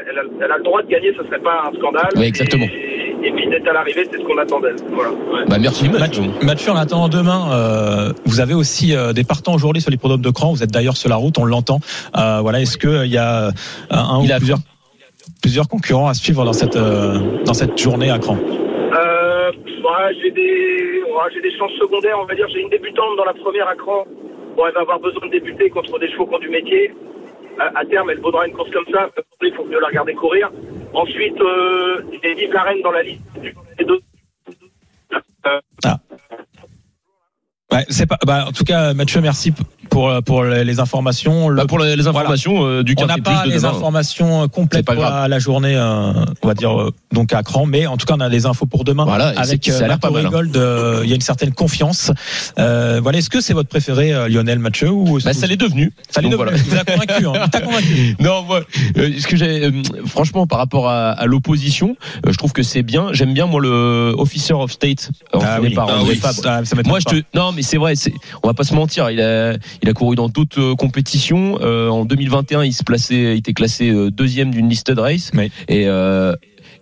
elle, a, elle a le droit de gagner, ce serait pas un scandale. Oui, exactement. Et, d'être à l'arrivée, c'est ce qu'on attend d'elle. Voilà. ouais. Bah merci, Mathieu, Mathieu. Mathieu, en attendant demain, euh, vous avez aussi euh, des partants aujourd'hui sur l'hippodrome de Cran. Vous êtes d'ailleurs sur la route, on l'entend. Euh, voilà, est-ce que il y a euh, un Il ou a- plusieurs plusieurs concurrents à suivre dans cette euh, dans cette journée à Cran? Euh, ouais, j'ai des, ouais, j'ai des chances secondaires, on va dire. J'ai une débutante dans la première à cran. Bon, elle va avoir besoin de débuter contre des chevaux qui ont du métier. À, à terme, elle vaudra une course comme ça. Il faut mieux la regarder courir. Ensuite, euh, j'ai Vive la Reine dans la liste deux. Euh, Ouais, c'est pas. Bah, en tout cas, Mathieu, merci pour pour les informations. Le- Bah, pour les, informations euh, du on n'a pas les demain. informations euh, complètes pour la, la journée, euh, on va dire euh, donc à Cran, mais en tout cas, on a les infos pour demain. Voilà, avec ça a l'air pas mal, hein. Gold, euh, il y a une certaine confiance. Euh, voilà, est-ce que c'est votre préféré, euh, Lionel Mathieu ou Bah, ça l'est devenu. Ça l'est devenu. Il vous a convaincu. Hein. Il convaincu. <laughs> Non, moi, euh, ce que j'ai, euh, franchement, par rapport à, à l'opposition, euh, je trouve que c'est bien. J'aime bien moi le Officer of State par Ah oui. Ça, ça m'étonne Moi, je te, non, mais c'est vrai, on va pas se mentir. Il a, il a couru dans d'autres euh, compétitions. Euh, en 2021, il se plaçait, il était classé euh, deuxième d'une listed race. Oui. Et, euh,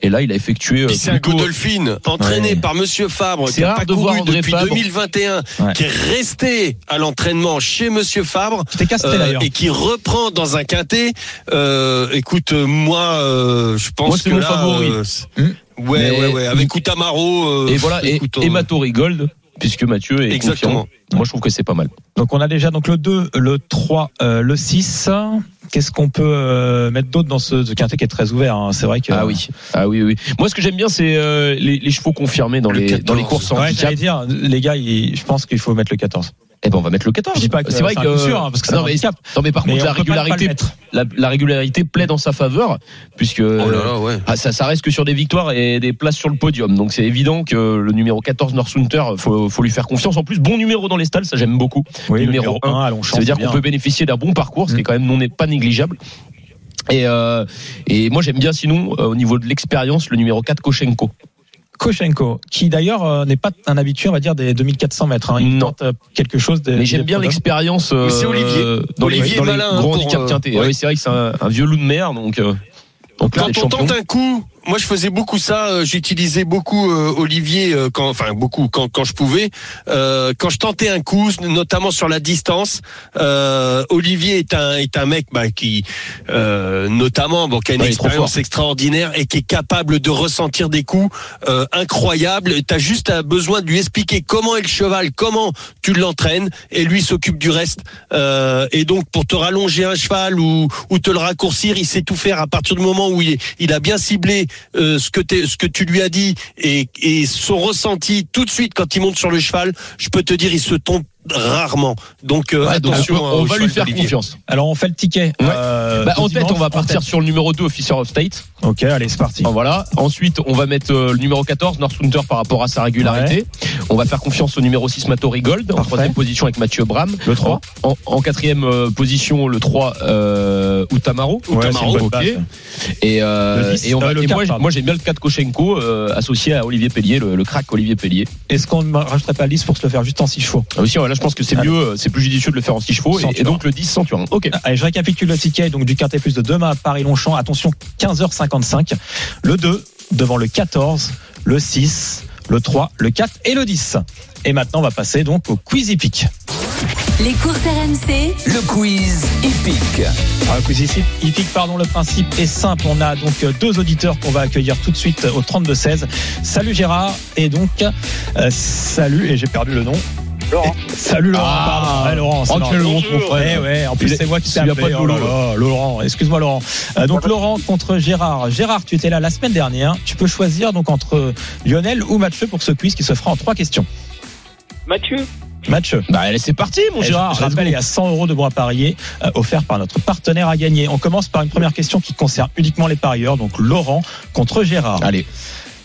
Et là, il a effectué. euh, c'est un Godolphin entraîné Ouais. par Monsieur Fabre, C'est qui a rare pas de voir couru depuis Fabre. 2021, Ouais. qui est resté à l'entraînement chez Monsieur Fabre. C'était casté euh, d'ailleurs. et qui reprend dans un quintet. Euh, écoute, moi, euh, je pense Moi, c'est que mon là, favori. euh, Hmm. ouais, ouais, ouais, avec Outamaro. euh, Et voilà, et, écoute, et euh, Matori Gold, puisque Mathieu est Exactement. confiant. Moi, je trouve que c'est pas mal. Donc on a déjà donc le 2, le 3, euh, le 6. Qu'est-ce qu'on peut euh, mettre d'autre dans ce, ce quintet qui est très ouvert hein? C'est vrai que Ah oui, ah oui, oui. Moi, ce que j'aime bien, c'est euh, les, les chevaux confirmés dans Le les 14. dans les courses en Ouais, dire, les gars, je pense qu'il faut mettre le 14. Eh ben, on va mettre le 14. Je dis pas que c'est vrai que sûr, hein, parce que c'est non, mais, non, mais par Mais contre, la régularité, la, la régularité plaide en sa faveur, puisque Oh là là, ouais. ah, ça, ça reste que sur des victoires et des places sur le podium. Donc c'est évident que le numéro 14 Northunter, faut, faut lui faire confiance. En plus, bon numéro dans les stalles, ça j'aime beaucoup. Oui, numéro numéro un, 1 à Longchamp. Ça veut dire qu'on peut bénéficier d'un bon parcours, ce qui est Mm. quand même non pas négligeable. Et, euh, et moi j'aime bien sinon euh, au niveau de l'expérience le numéro 4 Koshenko. Koshenko, qui d'ailleurs euh, n'est pas un habitué, on va dire, des 2400 mètres. hein. Il Non. tente euh, quelque chose. Des, Mais j'aime bien l'expérience Mais c'est euh, Olivier. dans les, Olivier dans les malin, grands pour, handicaps euh, ouais. Ah oui, c'est vrai que c'est un, un vieux loup de mer, donc. euh, donc là, Quand les on champions. tente un coup, moi je faisais beaucoup ça. euh, J'utilisais beaucoup euh, Olivier euh, quand, enfin beaucoup quand quand je pouvais. Euh, quand je tentais un coup, notamment sur la distance, euh, Olivier est un est un mec bah, qui, euh, notamment, bon, qui a une Ouais, expérience extraordinaire et qui est capable de ressentir des coups euh, incroyables. T'as juste besoin de lui expliquer comment est le cheval, comment tu l'entraînes, et lui s'occupe du reste. Euh, et donc pour te rallonger un cheval ou ou te le raccourcir, il sait tout faire à partir du moment où il, est- il a bien ciblé euh, ce que ce que tu lui as dit et, et son ressenti tout de suite quand il monte sur le cheval. Je peux te dire, il se trompe rarement. Donc euh, Ouais, donc attention. on, on au va lui faire d'Olivier. confiance. Alors on fait le ticket. Ouais. euh, Bah, en tête, on va partir sur le numéro 2, Officer of State. Ok, allez, c'est parti. Ah, Voilà. Ensuite, on va mettre euh, le numéro 14, Northunter, par rapport à sa régularité. On va faire confiance au numéro 6, Matori Gold, en troisième position avec Mathieu Bram. Le 3. En, en quatrième euh, position, le 3, euh. Ouais, une bonne ok. base. Et, euh, Le 10, et, on va, euh, le et moi, 4, pardon. moi, j'aime bien le 4 Koshenko euh, associé à Olivier Pellier, le, le crack Olivier Pellier. Est-ce qu'on ne rajouterait pas le 10 pour se le faire juste en 6 chevaux? Ah, aussi, ouais, là, je pense que c'est mieux, euh, c'est plus judicieux de le faire en 6 chevaux. Et, et donc le 10 Centurion. Ok. Allez, je récapitule le ticket donc du quintet plus de demain à Paris-Longchamp. Attention, 15h55. Le 2 devant le 14, le 6, le 3, le 4 et le 10. Et maintenant, on va passer donc au quiz hippique. Les courses RMC, Le quiz hippique. Alors, le quiz hippique, pardon, le principe est simple. On a donc deux auditeurs qu'on va accueillir tout de suite au 32-16. Salut Gérard et donc euh, salut, et j'ai perdu le nom. Laurent. Salut Laurent, Ah. pardon. Ouais, Laurent, c'est Oh, quelle honte, mon frère. Eh ouais, en plus c'est moi qui t'ai appelé. pas de Oh boulot. Laurent, excuse-moi Laurent. Euh, donc Laurent contre Gérard. Gérard, tu étais là la semaine dernière. Tu peux choisir donc entre Lionel ou Mathieu pour ce quiz qui se fera en trois questions. Mathieu Mathieu. Bah, allez, c'est parti, mon Et je, Gérard. je rappelle, il y a 100 euros de bons à parier euh, offerts par notre partenaire à gagner. On commence par une première question qui concerne uniquement les parieurs. Donc Laurent contre Gérard. Allez.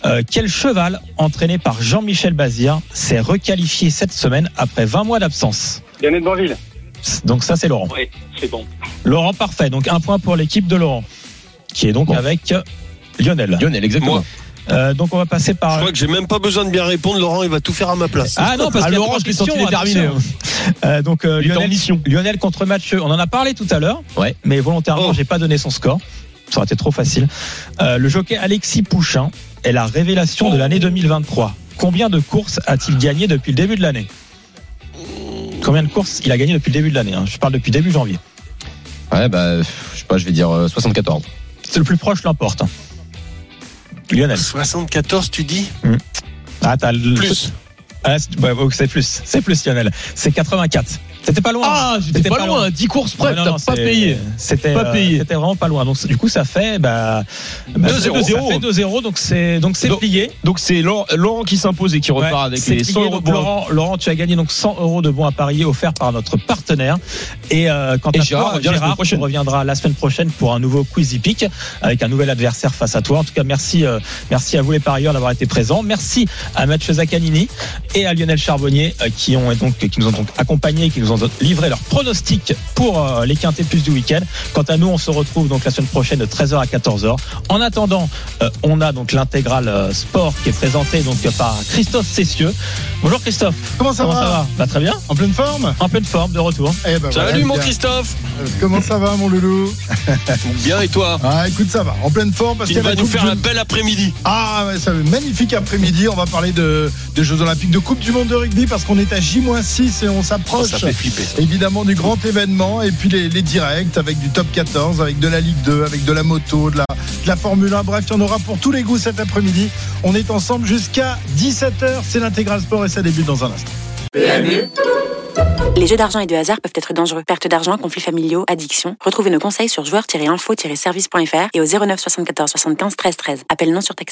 Euh, quel cheval entraîné par Jean-Michel Bazir s'est requalifié cette semaine après 20 mois d'absence de Banville. Donc ça c'est Laurent. Oui, c'est bon. Laurent parfait. Donc un point pour l'équipe de Laurent qui est donc Bon. avec euh, Lionel. Lionel, exactement. Moi. Euh, donc on va passer Je par crois que j'ai même pas besoin de bien répondre. Laurent, il va tout faire à ma place. ah non parce Ah, a Laurent, je l'ai senti. Euh, donc euh, Lionel, mission. Lionel contre Mathieu. On en a parlé tout à l'heure. Ouais. Mais volontairement, Oh. j'ai pas donné son score. Ça aurait été trop facile. Euh, le jockey Alexis Pouchin est la révélation de l'année 2023. Combien de courses a-t-il gagné depuis le début de l'année? Combien de courses il a gagné depuis le début de l'année hein? Je parle depuis début janvier. Ouais, bah, je sais pas, je vais dire euh, 74. C'est le plus proche l'emporte. Lionel. 74, tu dis? Ah, t'as le- Plus. Ah, c'est ouais, c'est plus. C'est plus Lionel. C'est 84. C'était pas loin. Ah, j'étais C'était pas, pas loin, loin. 10 courses près, non, t'as pas payé. C'était Pas euh, payé. C'était vraiment pas loin. Donc du coup ça fait bah, bah, 2-0. ça fait 2-0 donc c'est donc c'est Donc, plié. Donc c'est Laurent, Laurent qui s'impose et qui repart Ouais, avec les plié. 100 euros. Laurent, Laurent, tu as gagné donc 100 euros de bons à parier offerts par notre partenaire. Et euh, à Gérard toi, la Gérard, tu prochaine. reviendras la semaine prochaine pour un nouveau quiz hippique avec un nouvel adversaire face à toi. En tout cas, merci, euh, merci à vous les parieurs d'avoir été présents. Merci à Mathieu Zaccanini et à Lionel Charbonnier euh, qui ont donc qui nous ont donc accompagnés, qui nous ont ont livré leur pronostic pour euh, les quintés plus du week-end. Quant à nous, on se retrouve donc la semaine prochaine de 13h à 14h. En attendant, euh, on a donc l'intégrale euh, sport qui est présentée donc par Christophe Cessieux. Bonjour Christophe. Comment ça va Bah, Très bien. En pleine forme En pleine forme, de retour. Eh ben voilà, Salut mon bien. Christophe. Euh, Comment ça va mon loulou <laughs> Bien et toi Ah écoute ça va, en pleine forme parce Tu qu'il y a vas la nous faire un bel après-midi. Ah ouais, ça va, magnifique après-midi, on va parler de, de Jeux Olympiques, de Coupe du Monde de rugby parce qu'on est à J-6 et on s'approche Ça flipper. évidemment du grand événement et puis les, les directs avec du top 14, avec de la Ligue 2, avec de la moto, de la, de la Formule 1, bref, il y en aura pour tous les goûts cet après-midi. On est ensemble jusqu'à 17h, c'est l'intégral sport et ça débute dans un instant. Les jeux d'argent et de hasard peuvent être dangereux. Perte d'argent, conflits familiaux, addiction. Retrouvez nos conseils sur joueurs-info-service.fr et au 09 74 75 13 13. Appel non surtaxé.